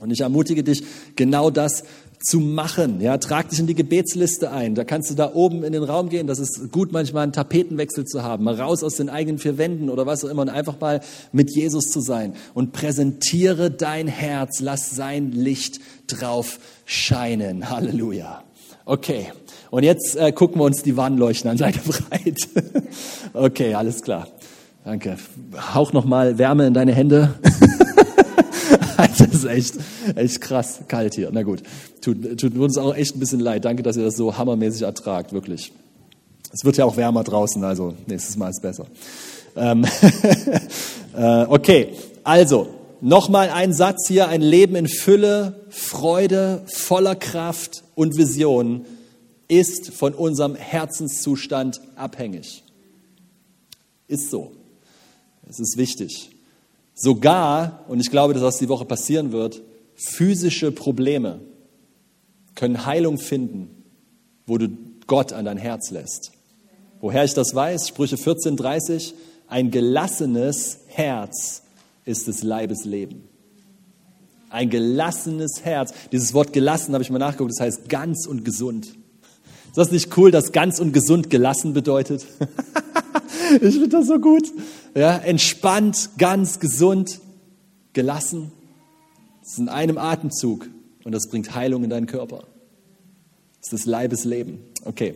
Und ich ermutige dich, genau das zu machen. Ja, trag dich in die Gebetsliste ein. Da kannst du da oben in den Raum gehen. Das ist gut, manchmal einen Tapetenwechsel zu haben, mal raus aus den eigenen vier Wänden oder was auch immer und einfach mal mit Jesus zu sein. Und präsentiere dein Herz. Lass sein Licht drauf scheinen. Halleluja. Okay. Und jetzt äh, gucken wir uns die Warnleuchten an. Seid bereit? okay, alles klar. Danke. Hauch noch mal Wärme in deine Hände. das ist echt, echt krass kalt hier. Na gut, tut, tut uns auch echt ein bisschen leid. Danke, dass ihr das so hammermäßig ertragt, wirklich. Es wird ja auch wärmer draußen, also nächstes Mal ist besser. Ähm äh, okay, also nochmal ein Satz hier, ein Leben in Fülle, Freude, voller Kraft und Vision ist von unserem Herzenszustand abhängig. Ist so. Es ist wichtig. Sogar, und ich glaube, dass das die Woche passieren wird, physische Probleme können Heilung finden, wo du Gott an dein Herz lässt. Woher ich das weiß, Sprüche 14,30, ein gelassenes Herz ist des Leibes Leben. Ein gelassenes Herz. Dieses Wort gelassen habe ich mal nachgeguckt, das heißt ganz und gesund. Ist das nicht cool, dass ganz und gesund gelassen bedeutet? ich finde das so gut. Ja, entspannt, ganz gesund, gelassen. Das ist in einem Atemzug und das bringt Heilung in deinen Körper. Das ist das Leibesleben. Okay.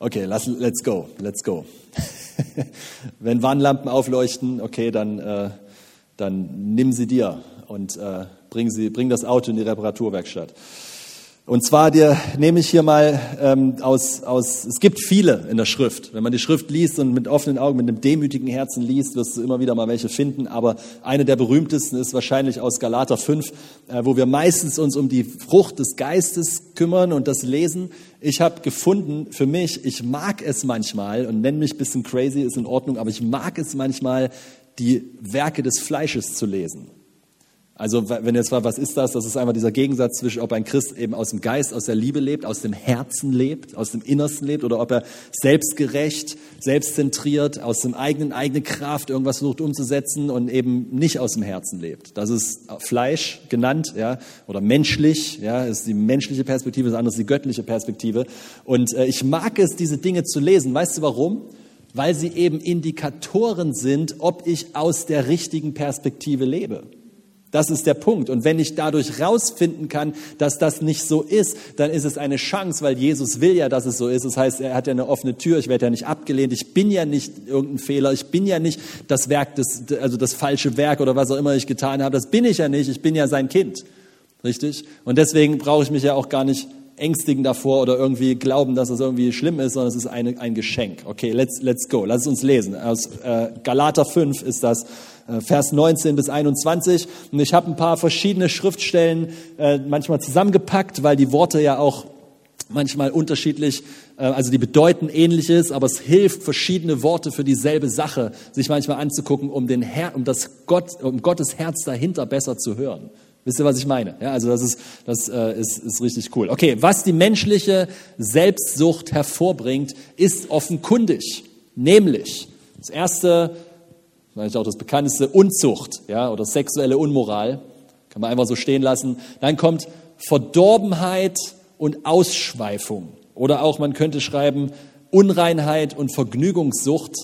Okay, lass, let's go, let's go. Wenn Warnlampen aufleuchten, okay, dann, äh, dann nimm sie dir und äh, bring, sie, bring das Auto in die Reparaturwerkstatt. Und zwar dir nehme ich hier mal ähm, aus, aus, es gibt viele in der Schrift. Wenn man die Schrift liest und mit offenen Augen, mit einem demütigen Herzen liest, wirst du immer wieder mal welche finden. Aber eine der berühmtesten ist wahrscheinlich aus Galater 5, äh, wo wir meistens uns um die Frucht des Geistes kümmern und das lesen. Ich habe gefunden, für mich, ich mag es manchmal und nenne mich bisschen crazy, ist in Ordnung, aber ich mag es manchmal, die Werke des Fleisches zu lesen. Also wenn jetzt mal, was ist das? Das ist einfach dieser Gegensatz zwischen, ob ein Christ eben aus dem Geist, aus der Liebe lebt, aus dem Herzen lebt, aus dem Innersten lebt oder ob er selbstgerecht, selbstzentriert, aus dem eigenen, eigene Kraft irgendwas versucht umzusetzen und eben nicht aus dem Herzen lebt. Das ist Fleisch genannt, ja, oder menschlich, ja, ist die menschliche Perspektive, das andere ist die göttliche Perspektive. Und äh, ich mag es, diese Dinge zu lesen. Weißt du warum? Weil sie eben Indikatoren sind, ob ich aus der richtigen Perspektive lebe. Das ist der Punkt. Und wenn ich dadurch rausfinden kann, dass das nicht so ist, dann ist es eine Chance, weil Jesus will ja, dass es so ist. Das heißt, er hat ja eine offene Tür. Ich werde ja nicht abgelehnt. Ich bin ja nicht irgendein Fehler. Ich bin ja nicht das Werk des, also das falsche Werk oder was auch immer ich getan habe. Das bin ich ja nicht. Ich bin ja sein Kind. Richtig? Und deswegen brauche ich mich ja auch gar nicht ängstigen davor oder irgendwie glauben, dass es irgendwie schlimm ist, sondern es ist eine, ein Geschenk. Okay, let's, let's go. Lass es uns lesen. Aus äh, Galater 5 ist das äh, Vers 19 bis 21. Und ich habe ein paar verschiedene Schriftstellen äh, manchmal zusammengepackt, weil die Worte ja auch manchmal unterschiedlich, äh, also die bedeuten ähnliches, aber es hilft, verschiedene Worte für dieselbe Sache sich manchmal anzugucken, um, den Herr, um, das Gott, um Gottes Herz dahinter besser zu hören. Wisst ihr, was ich meine? Ja, also das ist, das äh, ist, ist richtig cool. Okay, was die menschliche Selbstsucht hervorbringt, ist offenkundig. Nämlich, das erste vielleicht auch das bekannteste, Unzucht ja, oder sexuelle Unmoral. Kann man einfach so stehen lassen. Dann kommt Verdorbenheit und Ausschweifung. Oder auch, man könnte schreiben, Unreinheit und Vergnügungssucht,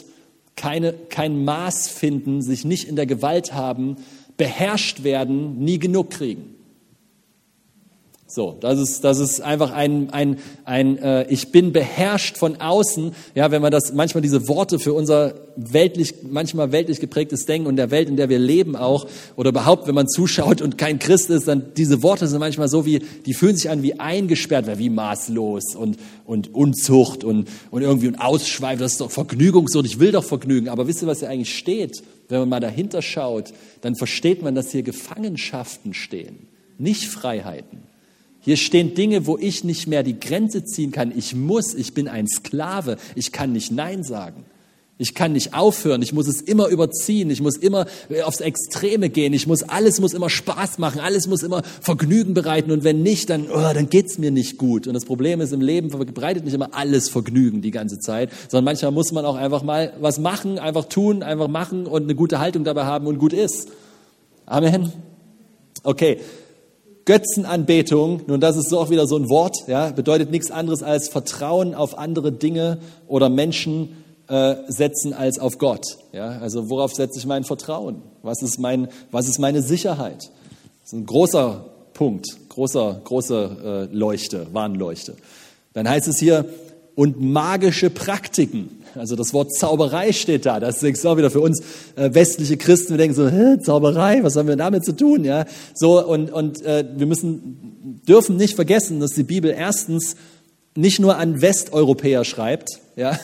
keine, kein Maß finden, sich nicht in der Gewalt haben, beherrscht werden, nie genug kriegen. So, das ist, das ist einfach ein, ein, ein äh, ich bin beherrscht von außen. Ja, wenn man das manchmal diese Worte für unser weltlich, manchmal weltlich geprägtes Denken und der Welt, in der wir leben auch, oder überhaupt, wenn man zuschaut und kein Christ ist, dann diese Worte sind manchmal so wie, die fühlen sich an wie eingesperrt, wie maßlos und, und Unzucht und, und irgendwie ein Ausschweif, das ist doch Vergnügungssucht, ich will doch Vergnügen. Aber wisst ihr, was hier eigentlich steht? Wenn man mal dahinter schaut, dann versteht man, dass hier Gefangenschaften stehen, nicht Freiheiten. Hier stehen Dinge, wo ich nicht mehr die Grenze ziehen kann. Ich muss, ich bin ein Sklave. Ich kann nicht Nein sagen. Ich kann nicht aufhören. Ich muss es immer überziehen. Ich muss immer aufs Extreme gehen. Ich muss, alles muss immer Spaß machen. Alles muss immer Vergnügen bereiten. Und wenn nicht, dann, oh, dann geht's mir nicht gut. Und das Problem ist, im Leben bereitet nicht immer alles Vergnügen die ganze Zeit, sondern manchmal muss man auch einfach mal was machen, einfach tun, einfach machen und eine gute Haltung dabei haben und gut ist. Amen. Okay. Götzenanbetung, nun das ist so auch wieder so ein Wort, ja, bedeutet nichts anderes als Vertrauen auf andere Dinge oder Menschen äh, setzen als auf Gott. Ja, also worauf setze ich mein Vertrauen? Was ist, mein, was ist meine Sicherheit? Das ist ein großer Punkt, großer, große äh, Leuchte, Warnleuchte. Dann heißt es hier, und magische Praktiken. Also das Wort Zauberei steht da. Das ist auch wieder für uns äh, westliche Christen. Wir denken so, Hä, Zauberei, was haben wir damit zu tun? Ja, so und und äh, wir müssen dürfen nicht vergessen, dass die Bibel erstens nicht nur an Westeuropäer schreibt, ja,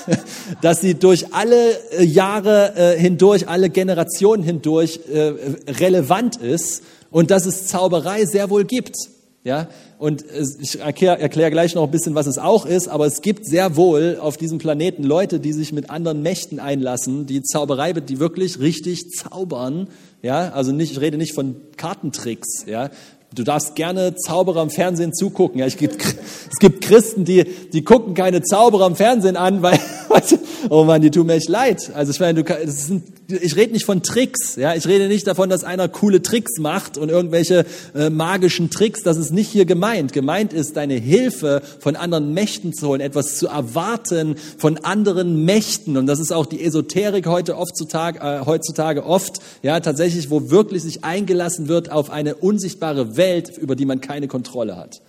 dass sie durch alle äh, Jahre äh, hindurch, alle Generationen hindurch äh, relevant ist und dass es Zauberei sehr wohl gibt. Ja, und ich erkläre erklär gleich noch ein bisschen, was es auch ist, aber es gibt sehr wohl auf diesem Planeten Leute, die sich mit anderen Mächten einlassen, die Zauberei, die wirklich richtig zaubern. Ja, also nicht, ich rede nicht von Kartentricks. Ja, Du darfst gerne Zauberer im Fernsehen zugucken. Ja, es, gibt, es gibt Christen, die, die gucken keine Zauberer im Fernsehen an, weil, oh Mann, die tun mir echt leid. Also ich meine, du, sind, ich rede nicht von Tricks, ja, ich rede nicht davon, dass einer coole Tricks macht und irgendwelche äh, magischen Tricks. Das ist nicht hier gemeint. Gemeint ist, deine Hilfe von anderen Mächten zu holen, etwas zu erwarten von anderen Mächten. Und das ist auch die Esoterik heute oft äh, heutzutage oft, ja, tatsächlich, wo wirklich sich eingelassen wird auf eine unsichtbare Welt, über die man keine Kontrolle hat.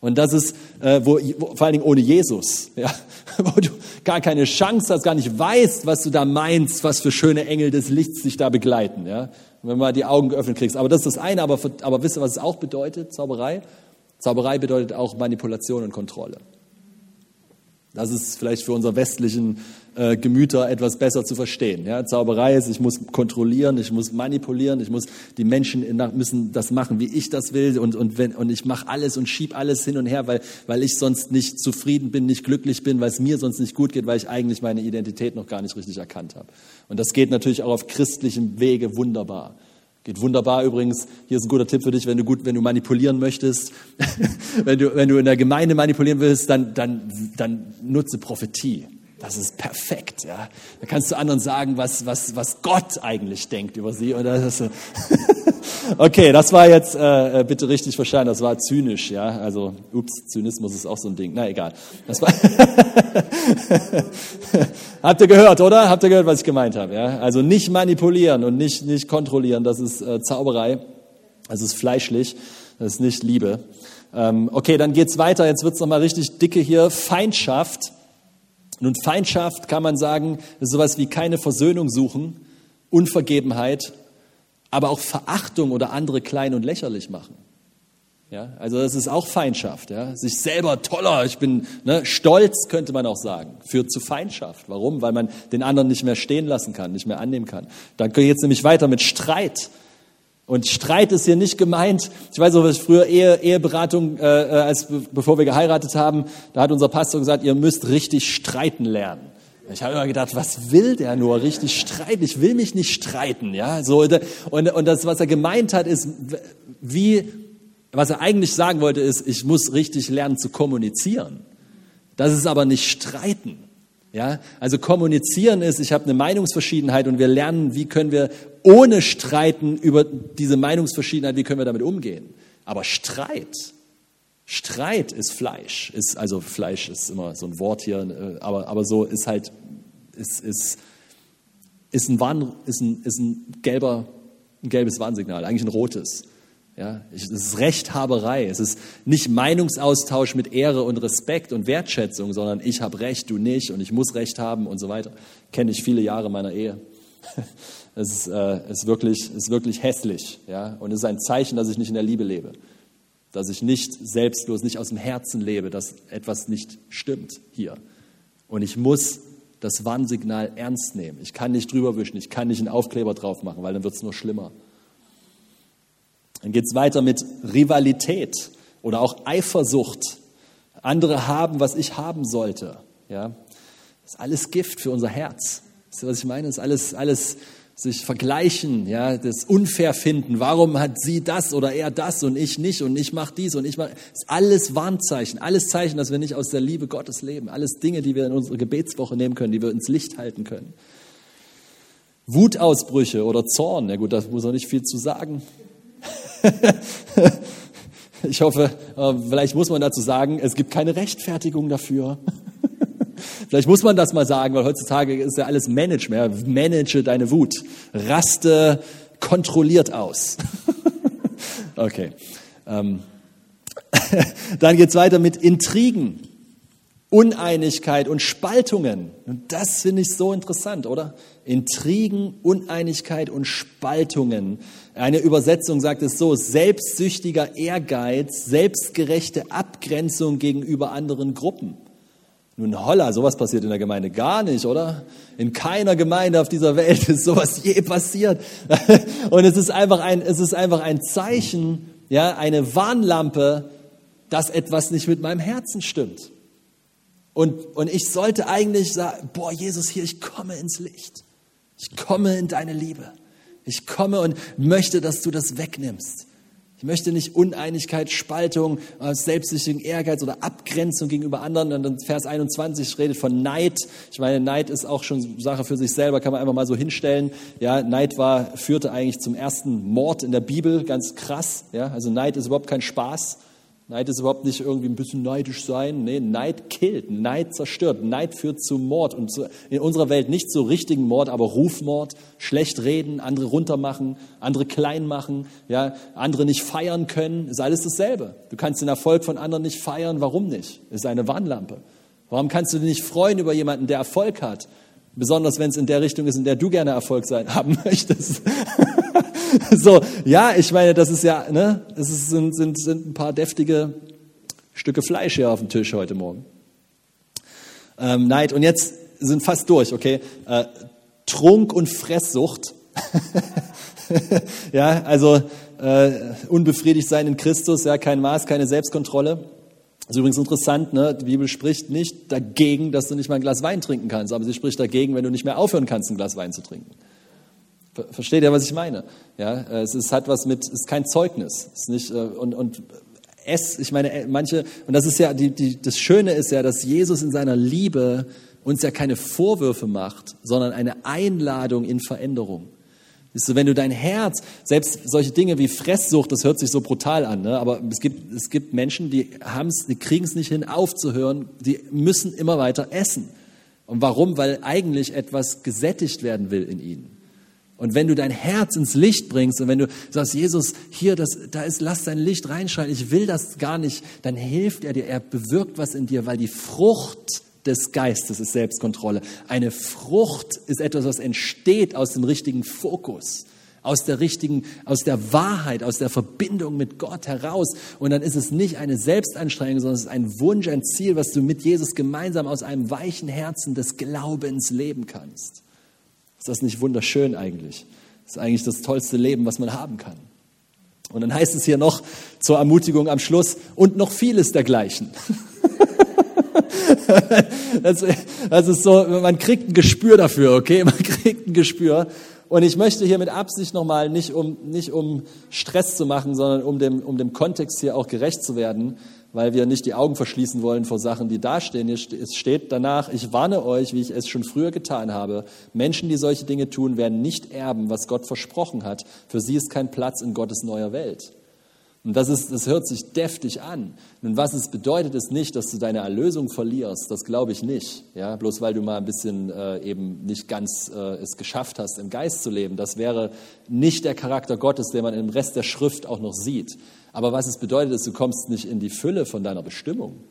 Und das ist, äh, wo, wo, vor allen Dingen ohne Jesus, ja, wo du gar keine Chance hast, gar nicht weißt, was du da meinst, was für schöne Engel des Lichts dich da begleiten. Ja. wenn du mal die Augen geöffnet kriegst. Aber das ist das eine, aber, aber wisst ihr, was es auch bedeutet, Zauberei? Zauberei bedeutet auch Manipulation und Kontrolle. Das ist vielleicht für unsere westlichen äh, Gemüter etwas besser zu verstehen. Ja, Zauberei ist, ich muss kontrollieren, ich muss manipulieren, ich muss die Menschen müssen das machen, wie ich das will und und wenn und ich mache alles und schieb alles hin und her, weil weil ich sonst nicht zufrieden bin, nicht glücklich bin, weil es mir sonst nicht gut geht, weil ich eigentlich meine Identität noch gar nicht richtig erkannt habe. Und das geht natürlich auch auf christlichem Wege wunderbar. Geht wunderbar übrigens. Hier ist ein guter Tipp für dich, wenn du gut, wenn du manipulieren möchtest, wenn du, wenn du in der Gemeinde manipulieren willst, dann, dann, dann nutze Prophetie. Das ist perfekt, ja. Da kannst du anderen sagen, was, was, was Gott eigentlich denkt über sie. Und das ist, okay, das war jetzt äh, äh, bitte richtig verstanden. Das war zynisch, ja. Also, ups, Zynismus ist auch so ein Ding. Na egal. Das war Habt ihr gehört, oder? Habt ihr gehört, was ich gemeint habe? Ja? Also nicht manipulieren und nicht nicht kontrollieren. Das ist äh, Zauberei. Das ist fleischlich. Das ist nicht Liebe. Ähm, okay, dann geht's weiter. Jetzt wird's noch mal richtig dicke hier. Feindschaft nun, Feindschaft kann man sagen, ist sowas wie keine Versöhnung suchen, Unvergebenheit, aber auch Verachtung oder andere klein und lächerlich machen. Ja, also das ist auch Feindschaft. Ja. Sich selber toller, ich bin ne, stolz, könnte man auch sagen, führt zu Feindschaft. Warum? Weil man den anderen nicht mehr stehen lassen kann, nicht mehr annehmen kann. Dann geht jetzt nämlich weiter mit Streit. Und Streit ist hier nicht gemeint. Ich weiß auch, was ich früher Ehe, Eheberatung, äh, äh, als bevor wir geheiratet haben, da hat unser Pastor gesagt, ihr müsst richtig streiten lernen. Ich habe immer gedacht, was will der nur richtig streiten? Ich will mich nicht streiten, ja. So und und das, was er gemeint hat, ist wie, was er eigentlich sagen wollte, ist, ich muss richtig lernen zu kommunizieren. Das ist aber nicht streiten. Ja, also kommunizieren ist, ich habe eine Meinungsverschiedenheit und wir lernen, wie können wir ohne Streiten über diese Meinungsverschiedenheit, wie können wir damit umgehen. Aber Streit, Streit ist Fleisch, ist also Fleisch ist immer so ein Wort hier, äh, aber aber so ist halt ist ist ist ein Warn, ist ein ist ein gelber ein gelbes Warnsignal, eigentlich ein rotes. Ja, es ist Rechthaberei. Es ist nicht Meinungsaustausch mit Ehre und Respekt und Wertschätzung, sondern ich habe Recht, du nicht und ich muss Recht haben und so weiter. Kenne ich viele Jahre meiner Ehe. Es ist, äh, ist, wirklich, ist wirklich hässlich. Ja? Und es ist ein Zeichen, dass ich nicht in der Liebe lebe. Dass ich nicht selbstlos, nicht aus dem Herzen lebe, dass etwas nicht stimmt hier. Und ich muss das Warnsignal ernst nehmen. Ich kann nicht drüber wischen, ich kann nicht einen Aufkleber drauf machen, weil dann wird es nur schlimmer. Dann geht es weiter mit Rivalität oder auch Eifersucht. Andere haben, was ich haben sollte. Ja? Das ist alles Gift für unser Herz. Wisst ihr, was ich meine? Das ist alles, alles sich vergleichen, ja, das unfair finden. Warum hat sie das oder er das und ich nicht und ich mache dies und ich mache. Das ist alles Warnzeichen, alles Zeichen, dass wir nicht aus der Liebe Gottes leben. Alles Dinge, die wir in unsere Gebetswoche nehmen können, die wir ins Licht halten können. Wutausbrüche oder Zorn, ja gut, da muss er nicht viel zu sagen. ich hoffe, äh, vielleicht muss man dazu sagen, es gibt keine Rechtfertigung dafür. Vielleicht muss man das mal sagen, weil heutzutage ist ja alles Management. Manage deine Wut. Raste kontrolliert aus. okay. Ähm. Dann geht's weiter mit Intrigen, Uneinigkeit und Spaltungen. Und das finde ich so interessant, oder? Intrigen, Uneinigkeit und Spaltungen. Eine Übersetzung sagt es so, selbstsüchtiger Ehrgeiz, selbstgerechte Abgrenzung gegenüber anderen Gruppen. Nun holla, sowas passiert in der Gemeinde gar nicht, oder? In keiner Gemeinde auf dieser Welt ist sowas je passiert. Und es ist einfach ein, es ist einfach ein Zeichen, ja, eine Warnlampe, dass etwas nicht mit meinem Herzen stimmt. Und, und ich sollte eigentlich sagen, boah, Jesus hier, ich komme ins Licht. Ich komme in deine Liebe. Ich komme und möchte, dass du das wegnimmst. Ich möchte nicht Uneinigkeit, Spaltung, äh, selbstsüchtigen Ehrgeiz oder Abgrenzung gegenüber anderen. Und dann Vers 21 redet von Neid. Ich meine, Neid ist auch schon Sache für sich selber, kann man einfach mal so hinstellen. Ja, Neid war, führte eigentlich zum ersten Mord in der Bibel, ganz krass. Ja, also Neid ist überhaupt kein Spaß. Neid ist überhaupt nicht irgendwie ein bisschen neidisch sein. Nee, Neid killt, Neid zerstört, Neid führt zu Mord. Und in unserer Welt nicht so richtigen Mord, aber Rufmord, schlecht reden, andere runtermachen, andere klein machen, ja, andere nicht feiern können, ist alles dasselbe. Du kannst den Erfolg von anderen nicht feiern, warum nicht? Ist eine Warnlampe. Warum kannst du dich nicht freuen über jemanden, der Erfolg hat? Besonders wenn es in der Richtung ist, in der du gerne Erfolg sein haben möchtest. so, ja, ich meine, das ist ja, ne, es sind, sind, sind ein paar deftige Stücke Fleisch hier auf dem Tisch heute Morgen. Ähm, Neid. Und jetzt sind fast durch, okay? Äh, Trunk und Fresssucht. ja, also äh, unbefriedigt sein in Christus, ja, kein Maß, keine Selbstkontrolle. Das ist übrigens interessant, ne? die Bibel spricht nicht dagegen, dass du nicht mal ein Glas Wein trinken kannst, aber sie spricht dagegen, wenn du nicht mehr aufhören kannst, ein Glas Wein zu trinken. Versteht ihr, was ich meine? Ja, es ist, hat was mit, es ist kein Zeugnis. Es ist nicht, äh, und, und es, ich meine, äh, manche, und das ist ja, die, die, das Schöne ist ja, dass Jesus in seiner Liebe uns ja keine Vorwürfe macht, sondern eine Einladung in Veränderung. Siehst du, wenn du dein Herz, selbst solche Dinge wie Fresssucht, das hört sich so brutal an, ne? aber es gibt, es gibt Menschen, die haben's, die kriegen es nicht hin, aufzuhören, die müssen immer weiter essen. Und warum? Weil eigentlich etwas gesättigt werden will in ihnen. Und wenn du dein Herz ins Licht bringst und wenn du sagst, Jesus, hier, das, da ist, lass dein Licht reinschalten, ich will das gar nicht, dann hilft er dir, er bewirkt was in dir, weil die Frucht des Geistes ist Selbstkontrolle. Eine Frucht ist etwas, was entsteht aus dem richtigen Fokus, aus der richtigen, aus der Wahrheit, aus der Verbindung mit Gott heraus. Und dann ist es nicht eine Selbstanstrengung, sondern es ist ein Wunsch, ein Ziel, was du mit Jesus gemeinsam aus einem weichen Herzen des Glaubens leben kannst. Ist das nicht wunderschön eigentlich? Ist eigentlich das tollste Leben, was man haben kann. Und dann heißt es hier noch zur Ermutigung am Schluss und noch vieles dergleichen. das, das ist so, man kriegt ein Gespür dafür, okay? Man kriegt ein Gespür. Und ich möchte hier mit Absicht nochmal nicht um, nicht um Stress zu machen, sondern um dem, um dem Kontext hier auch gerecht zu werden, weil wir nicht die Augen verschließen wollen vor Sachen, die dastehen. Es steht danach, ich warne euch, wie ich es schon früher getan habe, Menschen, die solche Dinge tun, werden nicht erben, was Gott versprochen hat. Für sie ist kein Platz in Gottes neuer Welt. Und das, ist, das hört sich deftig an. Und was es bedeutet, ist nicht, dass du deine Erlösung verlierst. Das glaube ich nicht. Ja, bloß weil du mal ein bisschen äh, eben nicht ganz äh, es geschafft hast, im Geist zu leben. Das wäre nicht der Charakter Gottes, den man im Rest der Schrift auch noch sieht. Aber was es bedeutet, ist, du kommst nicht in die Fülle von deiner Bestimmung.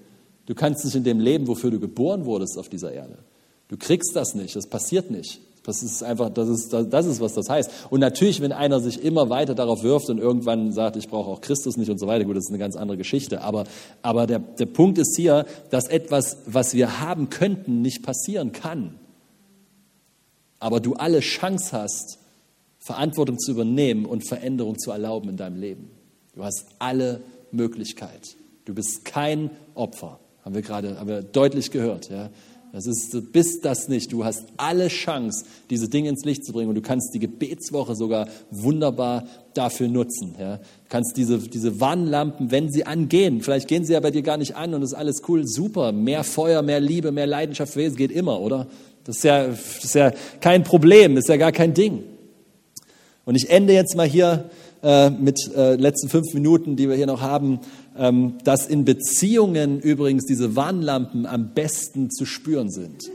Du kannst nicht in dem leben, wofür du geboren wurdest auf dieser Erde. Du kriegst das nicht, das passiert nicht. Das ist einfach, das ist, das ist, was das heißt. Und natürlich, wenn einer sich immer weiter darauf wirft und irgendwann sagt, ich brauche auch Christus nicht und so weiter, gut, das ist eine ganz andere Geschichte. Aber, aber der, der Punkt ist hier, dass etwas, was wir haben könnten, nicht passieren kann. Aber du alle Chance hast, Verantwortung zu übernehmen und Veränderung zu erlauben in deinem Leben. Du hast alle Möglichkeit. Du bist kein Opfer. Haben wir gerade, haben wir deutlich gehört. Ja? Das ist, du bist das nicht. Du hast alle Chance, diese Dinge ins Licht zu bringen. Und du kannst die Gebetswoche sogar wunderbar dafür nutzen. Ja? Du kannst diese, diese Warnlampen, wenn sie angehen, vielleicht gehen sie ja bei dir gar nicht an und ist alles cool, super. Mehr Feuer, mehr Liebe, mehr Leidenschaft für Jesus geht immer, oder? Das ist ja, das ist ja kein Problem, das ist ja gar kein Ding. Und ich ende jetzt mal hier äh, mit äh, letzten fünf Minuten, die wir hier noch haben, dass in Beziehungen übrigens diese Warnlampen am besten zu spüren sind.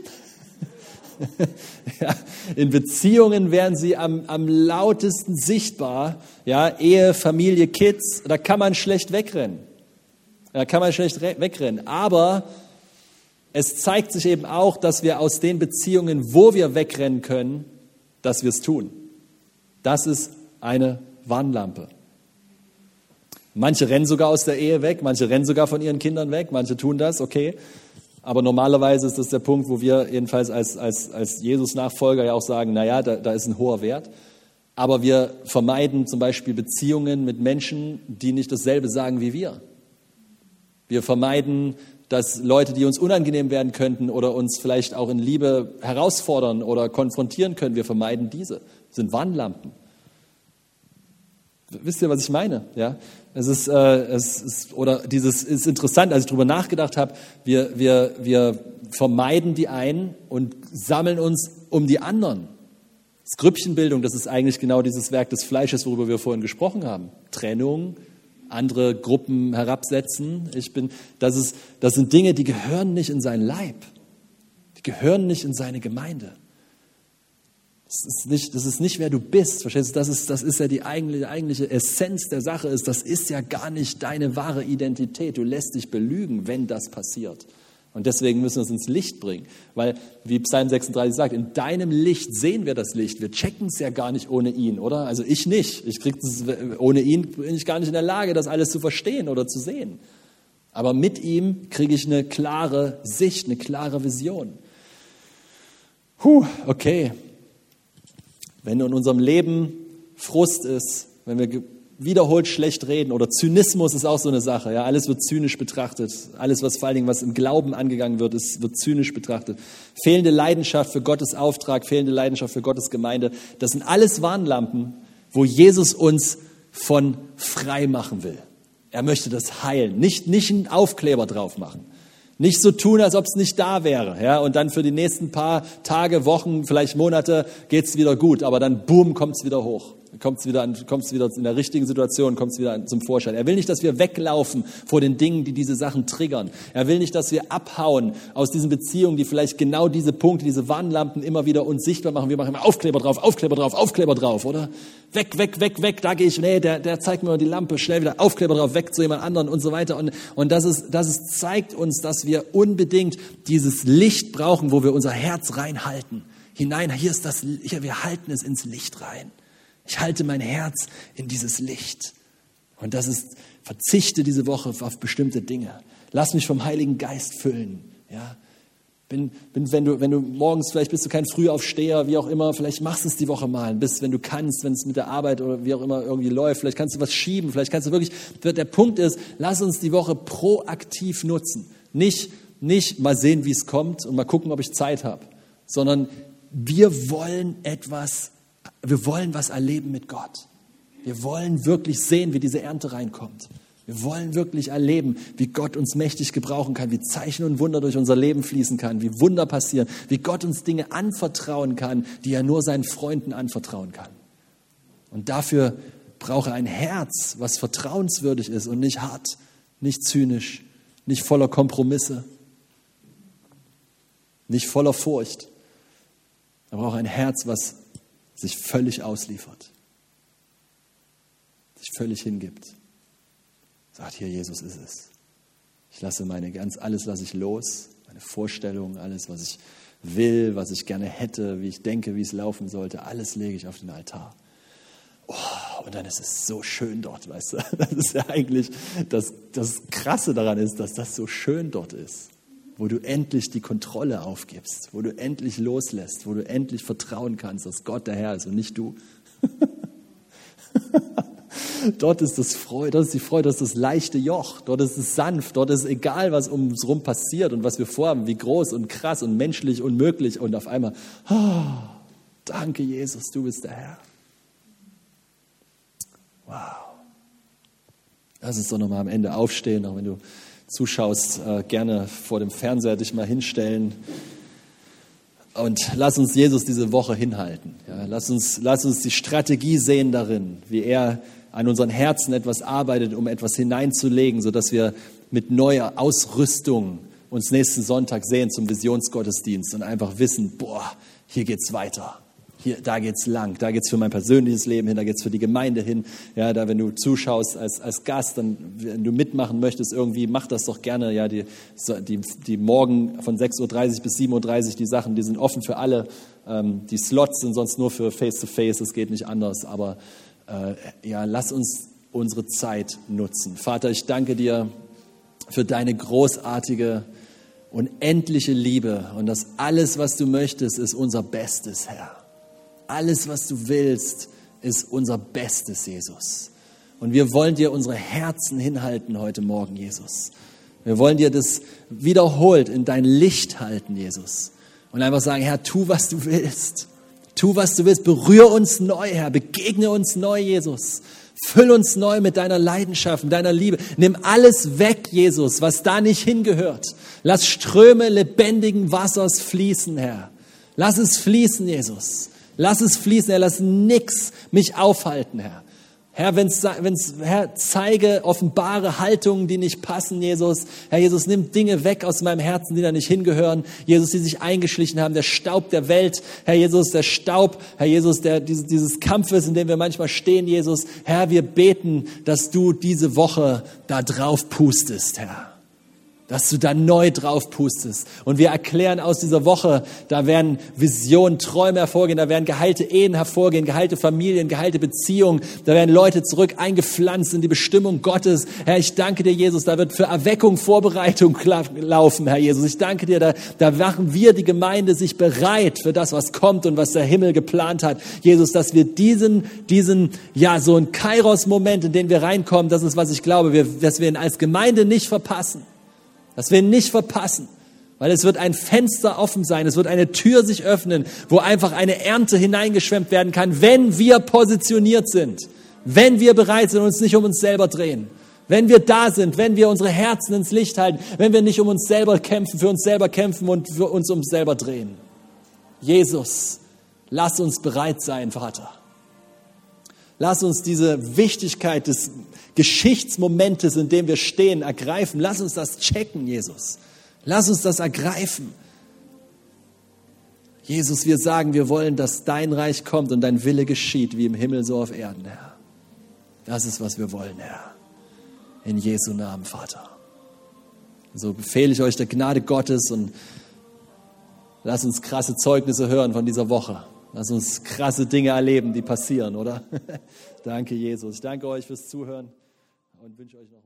ja, in Beziehungen werden sie am, am lautesten sichtbar. Ja, Ehe, Familie, Kids, da kann man schlecht wegrennen. Da kann man schlecht wegrennen. Aber es zeigt sich eben auch, dass wir aus den Beziehungen, wo wir wegrennen können, dass wir es tun. Das ist eine Warnlampe. Manche rennen sogar aus der Ehe weg, manche rennen sogar von ihren Kindern weg, manche tun das, okay. Aber normalerweise ist das der Punkt, wo wir jedenfalls als, als, als Jesus-Nachfolger ja auch sagen, naja, da, da ist ein hoher Wert. Aber wir vermeiden zum Beispiel Beziehungen mit Menschen, die nicht dasselbe sagen wie wir. Wir vermeiden, dass Leute, die uns unangenehm werden könnten oder uns vielleicht auch in Liebe herausfordern oder konfrontieren können, wir vermeiden diese. Das sind Warnlampen. Wisst ihr, was ich meine? Ja, es ist, äh, es ist oder dieses ist interessant, als ich darüber nachgedacht habe. Wir, wir, wir vermeiden die einen und sammeln uns um die anderen. Das Grüppchenbildung, das ist eigentlich genau dieses Werk des Fleisches, worüber wir vorhin gesprochen haben. Trennung, andere Gruppen herabsetzen. Ich bin, das, ist, das sind Dinge, die gehören nicht in seinen Leib. Die gehören nicht in seine Gemeinde. Das ist nicht, das ist nicht wer du bist. Verstehst du? Das ist, das ist ja die eigentliche, eigentliche Essenz der Sache ist. Das ist ja gar nicht deine wahre Identität. Du lässt dich belügen, wenn das passiert. Und deswegen müssen wir es ins Licht bringen. Weil, wie Psalm 36 sagt, in deinem Licht sehen wir das Licht. Wir checken es ja gar nicht ohne ihn, oder? Also ich nicht. Ich krieg das, ohne ihn bin ich gar nicht in der Lage, das alles zu verstehen oder zu sehen. Aber mit ihm kriege ich eine klare Sicht, eine klare Vision. Puh, okay. Wenn in unserem Leben Frust ist, wenn wir wiederholt schlecht reden oder Zynismus ist auch so eine Sache. Ja, alles wird zynisch betrachtet. Alles, was vor allen Dingen was im Glauben angegangen wird, ist, wird zynisch betrachtet. Fehlende Leidenschaft für Gottes Auftrag, fehlende Leidenschaft für Gottes Gemeinde. Das sind alles Warnlampen, wo Jesus uns von frei machen will. Er möchte das heilen, nicht, nicht einen Aufkleber drauf machen. Nicht so tun, als ob es nicht da wäre. Ja? Und dann für die nächsten paar Tage, Wochen, vielleicht Monate geht's wieder gut, aber dann boom, kommt's wieder hoch kommt es wieder, an, kommt's wieder in der richtigen Situation, kommt es wieder zum Vorschein. Er will nicht, dass wir weglaufen vor den Dingen, die diese Sachen triggern. Er will nicht, dass wir abhauen aus diesen Beziehungen, die vielleicht genau diese Punkte, diese Warnlampen immer wieder uns sichtbar machen. Wir machen immer Aufkleber drauf, Aufkleber drauf, Aufkleber drauf, oder? Weg, weg, weg, weg, da gehe ich, nee, der, der zeigt mir die Lampe, schnell wieder Aufkleber drauf, weg zu jemand anderen und so weiter. Und, und das, ist, das ist, zeigt uns, dass wir unbedingt dieses Licht brauchen, wo wir unser Herz reinhalten. Hinein, hier ist das, hier, wir halten es ins Licht rein. Ich halte mein Herz in dieses Licht. Und das ist, verzichte diese Woche auf bestimmte Dinge. Lass mich vom Heiligen Geist füllen. Ja. Bin, bin, wenn, du, wenn du morgens, vielleicht bist du kein Frühaufsteher, wie auch immer, vielleicht machst du es die Woche mal, bis wenn du kannst, wenn es mit der Arbeit oder wie auch immer irgendwie läuft, vielleicht kannst du was schieben, vielleicht kannst du wirklich, der Punkt ist, lass uns die Woche proaktiv nutzen. Nicht, nicht mal sehen, wie es kommt und mal gucken, ob ich Zeit habe, sondern wir wollen etwas wir wollen was erleben mit Gott. Wir wollen wirklich sehen, wie diese Ernte reinkommt. Wir wollen wirklich erleben, wie Gott uns mächtig gebrauchen kann, wie Zeichen und Wunder durch unser Leben fließen kann, wie Wunder passieren, wie Gott uns Dinge anvertrauen kann, die er nur seinen Freunden anvertrauen kann. Und dafür brauche ein Herz, was vertrauenswürdig ist und nicht hart, nicht zynisch, nicht voller Kompromisse, nicht voller Furcht. Er braucht ein Herz, was sich völlig ausliefert, sich völlig hingibt. Sagt hier, Jesus ist es. Ich lasse meine ganz, alles lasse ich los, meine Vorstellungen, alles, was ich will, was ich gerne hätte, wie ich denke, wie es laufen sollte, alles lege ich auf den Altar. Oh, und dann ist es so schön dort, weißt du? Das ist ja eigentlich das, das Krasse daran ist, dass das so schön dort ist wo du endlich die Kontrolle aufgibst, wo du endlich loslässt, wo du endlich vertrauen kannst, dass Gott der Herr ist und nicht du. dort ist das Freude, dort ist die Freude, dort ist das leichte Joch, dort ist es sanft, dort ist egal, was um uns rum passiert und was wir vorhaben, wie groß und krass und menschlich unmöglich und auf einmal, oh, danke Jesus, du bist der Herr. Wow. Lass uns doch nochmal am Ende aufstehen, auch wenn du zuschaust, äh, gerne vor dem Fernseher dich mal hinstellen und lass uns Jesus diese Woche hinhalten. Ja, lass, uns, lass uns die Strategie sehen darin, wie er an unseren Herzen etwas arbeitet, um etwas hineinzulegen, sodass wir mit neuer Ausrüstung uns nächsten Sonntag sehen zum Visionsgottesdienst und einfach wissen, boah, hier geht's weiter hier, da geht's lang, da geht's für mein persönliches Leben hin, da geht's für die Gemeinde hin. Ja, da, wenn du zuschaust als, als Gast, dann, wenn du mitmachen möchtest irgendwie, mach das doch gerne. Ja, die, die, die morgen von 6.30 Uhr bis 7.30 Uhr, die Sachen, die sind offen für alle. Ähm, die Slots sind sonst nur für Face-to-Face, es geht nicht anders. Aber äh, ja, lass uns unsere Zeit nutzen. Vater, ich danke dir für deine großartige, unendliche Liebe und dass alles, was du möchtest, ist unser Bestes, Herr. Alles, was du willst, ist unser Bestes, Jesus. Und wir wollen dir unsere Herzen hinhalten heute Morgen, Jesus. Wir wollen dir das wiederholt in dein Licht halten, Jesus. Und einfach sagen, Herr, tu, was du willst. Tu, was du willst. Berühre uns neu, Herr. Begegne uns neu, Jesus. Füll uns neu mit deiner Leidenschaft, mit deiner Liebe. Nimm alles weg, Jesus, was da nicht hingehört. Lass Ströme lebendigen Wassers fließen, Herr. Lass es fließen, Jesus. Lass es fließen, Herr. Lass nix mich aufhalten, Herr. Herr, wenn's, wenn's, Herr, zeige offenbare Haltungen, die nicht passen, Jesus. Herr Jesus, nimm Dinge weg aus meinem Herzen, die da nicht hingehören. Jesus, die sich eingeschlichen haben, der Staub der Welt. Herr Jesus, der Staub, Herr Jesus, der, dieses, dieses Kampfes, in dem wir manchmal stehen, Jesus. Herr, wir beten, dass du diese Woche da drauf pustest, Herr dass du da neu drauf pustest. Und wir erklären aus dieser Woche, da werden Visionen, Träume hervorgehen, da werden geheilte Ehen hervorgehen, geheilte Familien, geheilte Beziehungen, da werden Leute zurück eingepflanzt in die Bestimmung Gottes. Herr, ich danke dir, Jesus, da wird für Erweckung Vorbereitung laufen, Herr Jesus. Ich danke dir, da, da machen wir die Gemeinde sich bereit für das, was kommt und was der Himmel geplant hat. Jesus, dass wir diesen, diesen, ja, so ein Kairos-Moment, in den wir reinkommen, das ist, was ich glaube, wir, dass wir ihn als Gemeinde nicht verpassen dass wir nicht verpassen. Weil es wird ein Fenster offen sein, es wird eine Tür sich öffnen, wo einfach eine Ernte hineingeschwemmt werden kann, wenn wir positioniert sind, wenn wir bereit sind und uns nicht um uns selber drehen, wenn wir da sind, wenn wir unsere Herzen ins Licht halten, wenn wir nicht um uns selber kämpfen, für uns selber kämpfen und für uns um uns selber drehen. Jesus, lass uns bereit sein, Vater. Lass uns diese Wichtigkeit des Geschichtsmomentes, in dem wir stehen, ergreifen. Lass uns das checken, Jesus. Lass uns das ergreifen. Jesus, wir sagen, wir wollen, dass dein Reich kommt und dein Wille geschieht, wie im Himmel so auf Erden, Herr. Das ist, was wir wollen, Herr. In Jesu Namen, Vater. So befehle ich euch der Gnade Gottes und lass uns krasse Zeugnisse hören von dieser Woche. Lass uns krasse Dinge erleben, die passieren, oder? danke, Jesus. Ich danke euch fürs Zuhören und wünsche euch noch.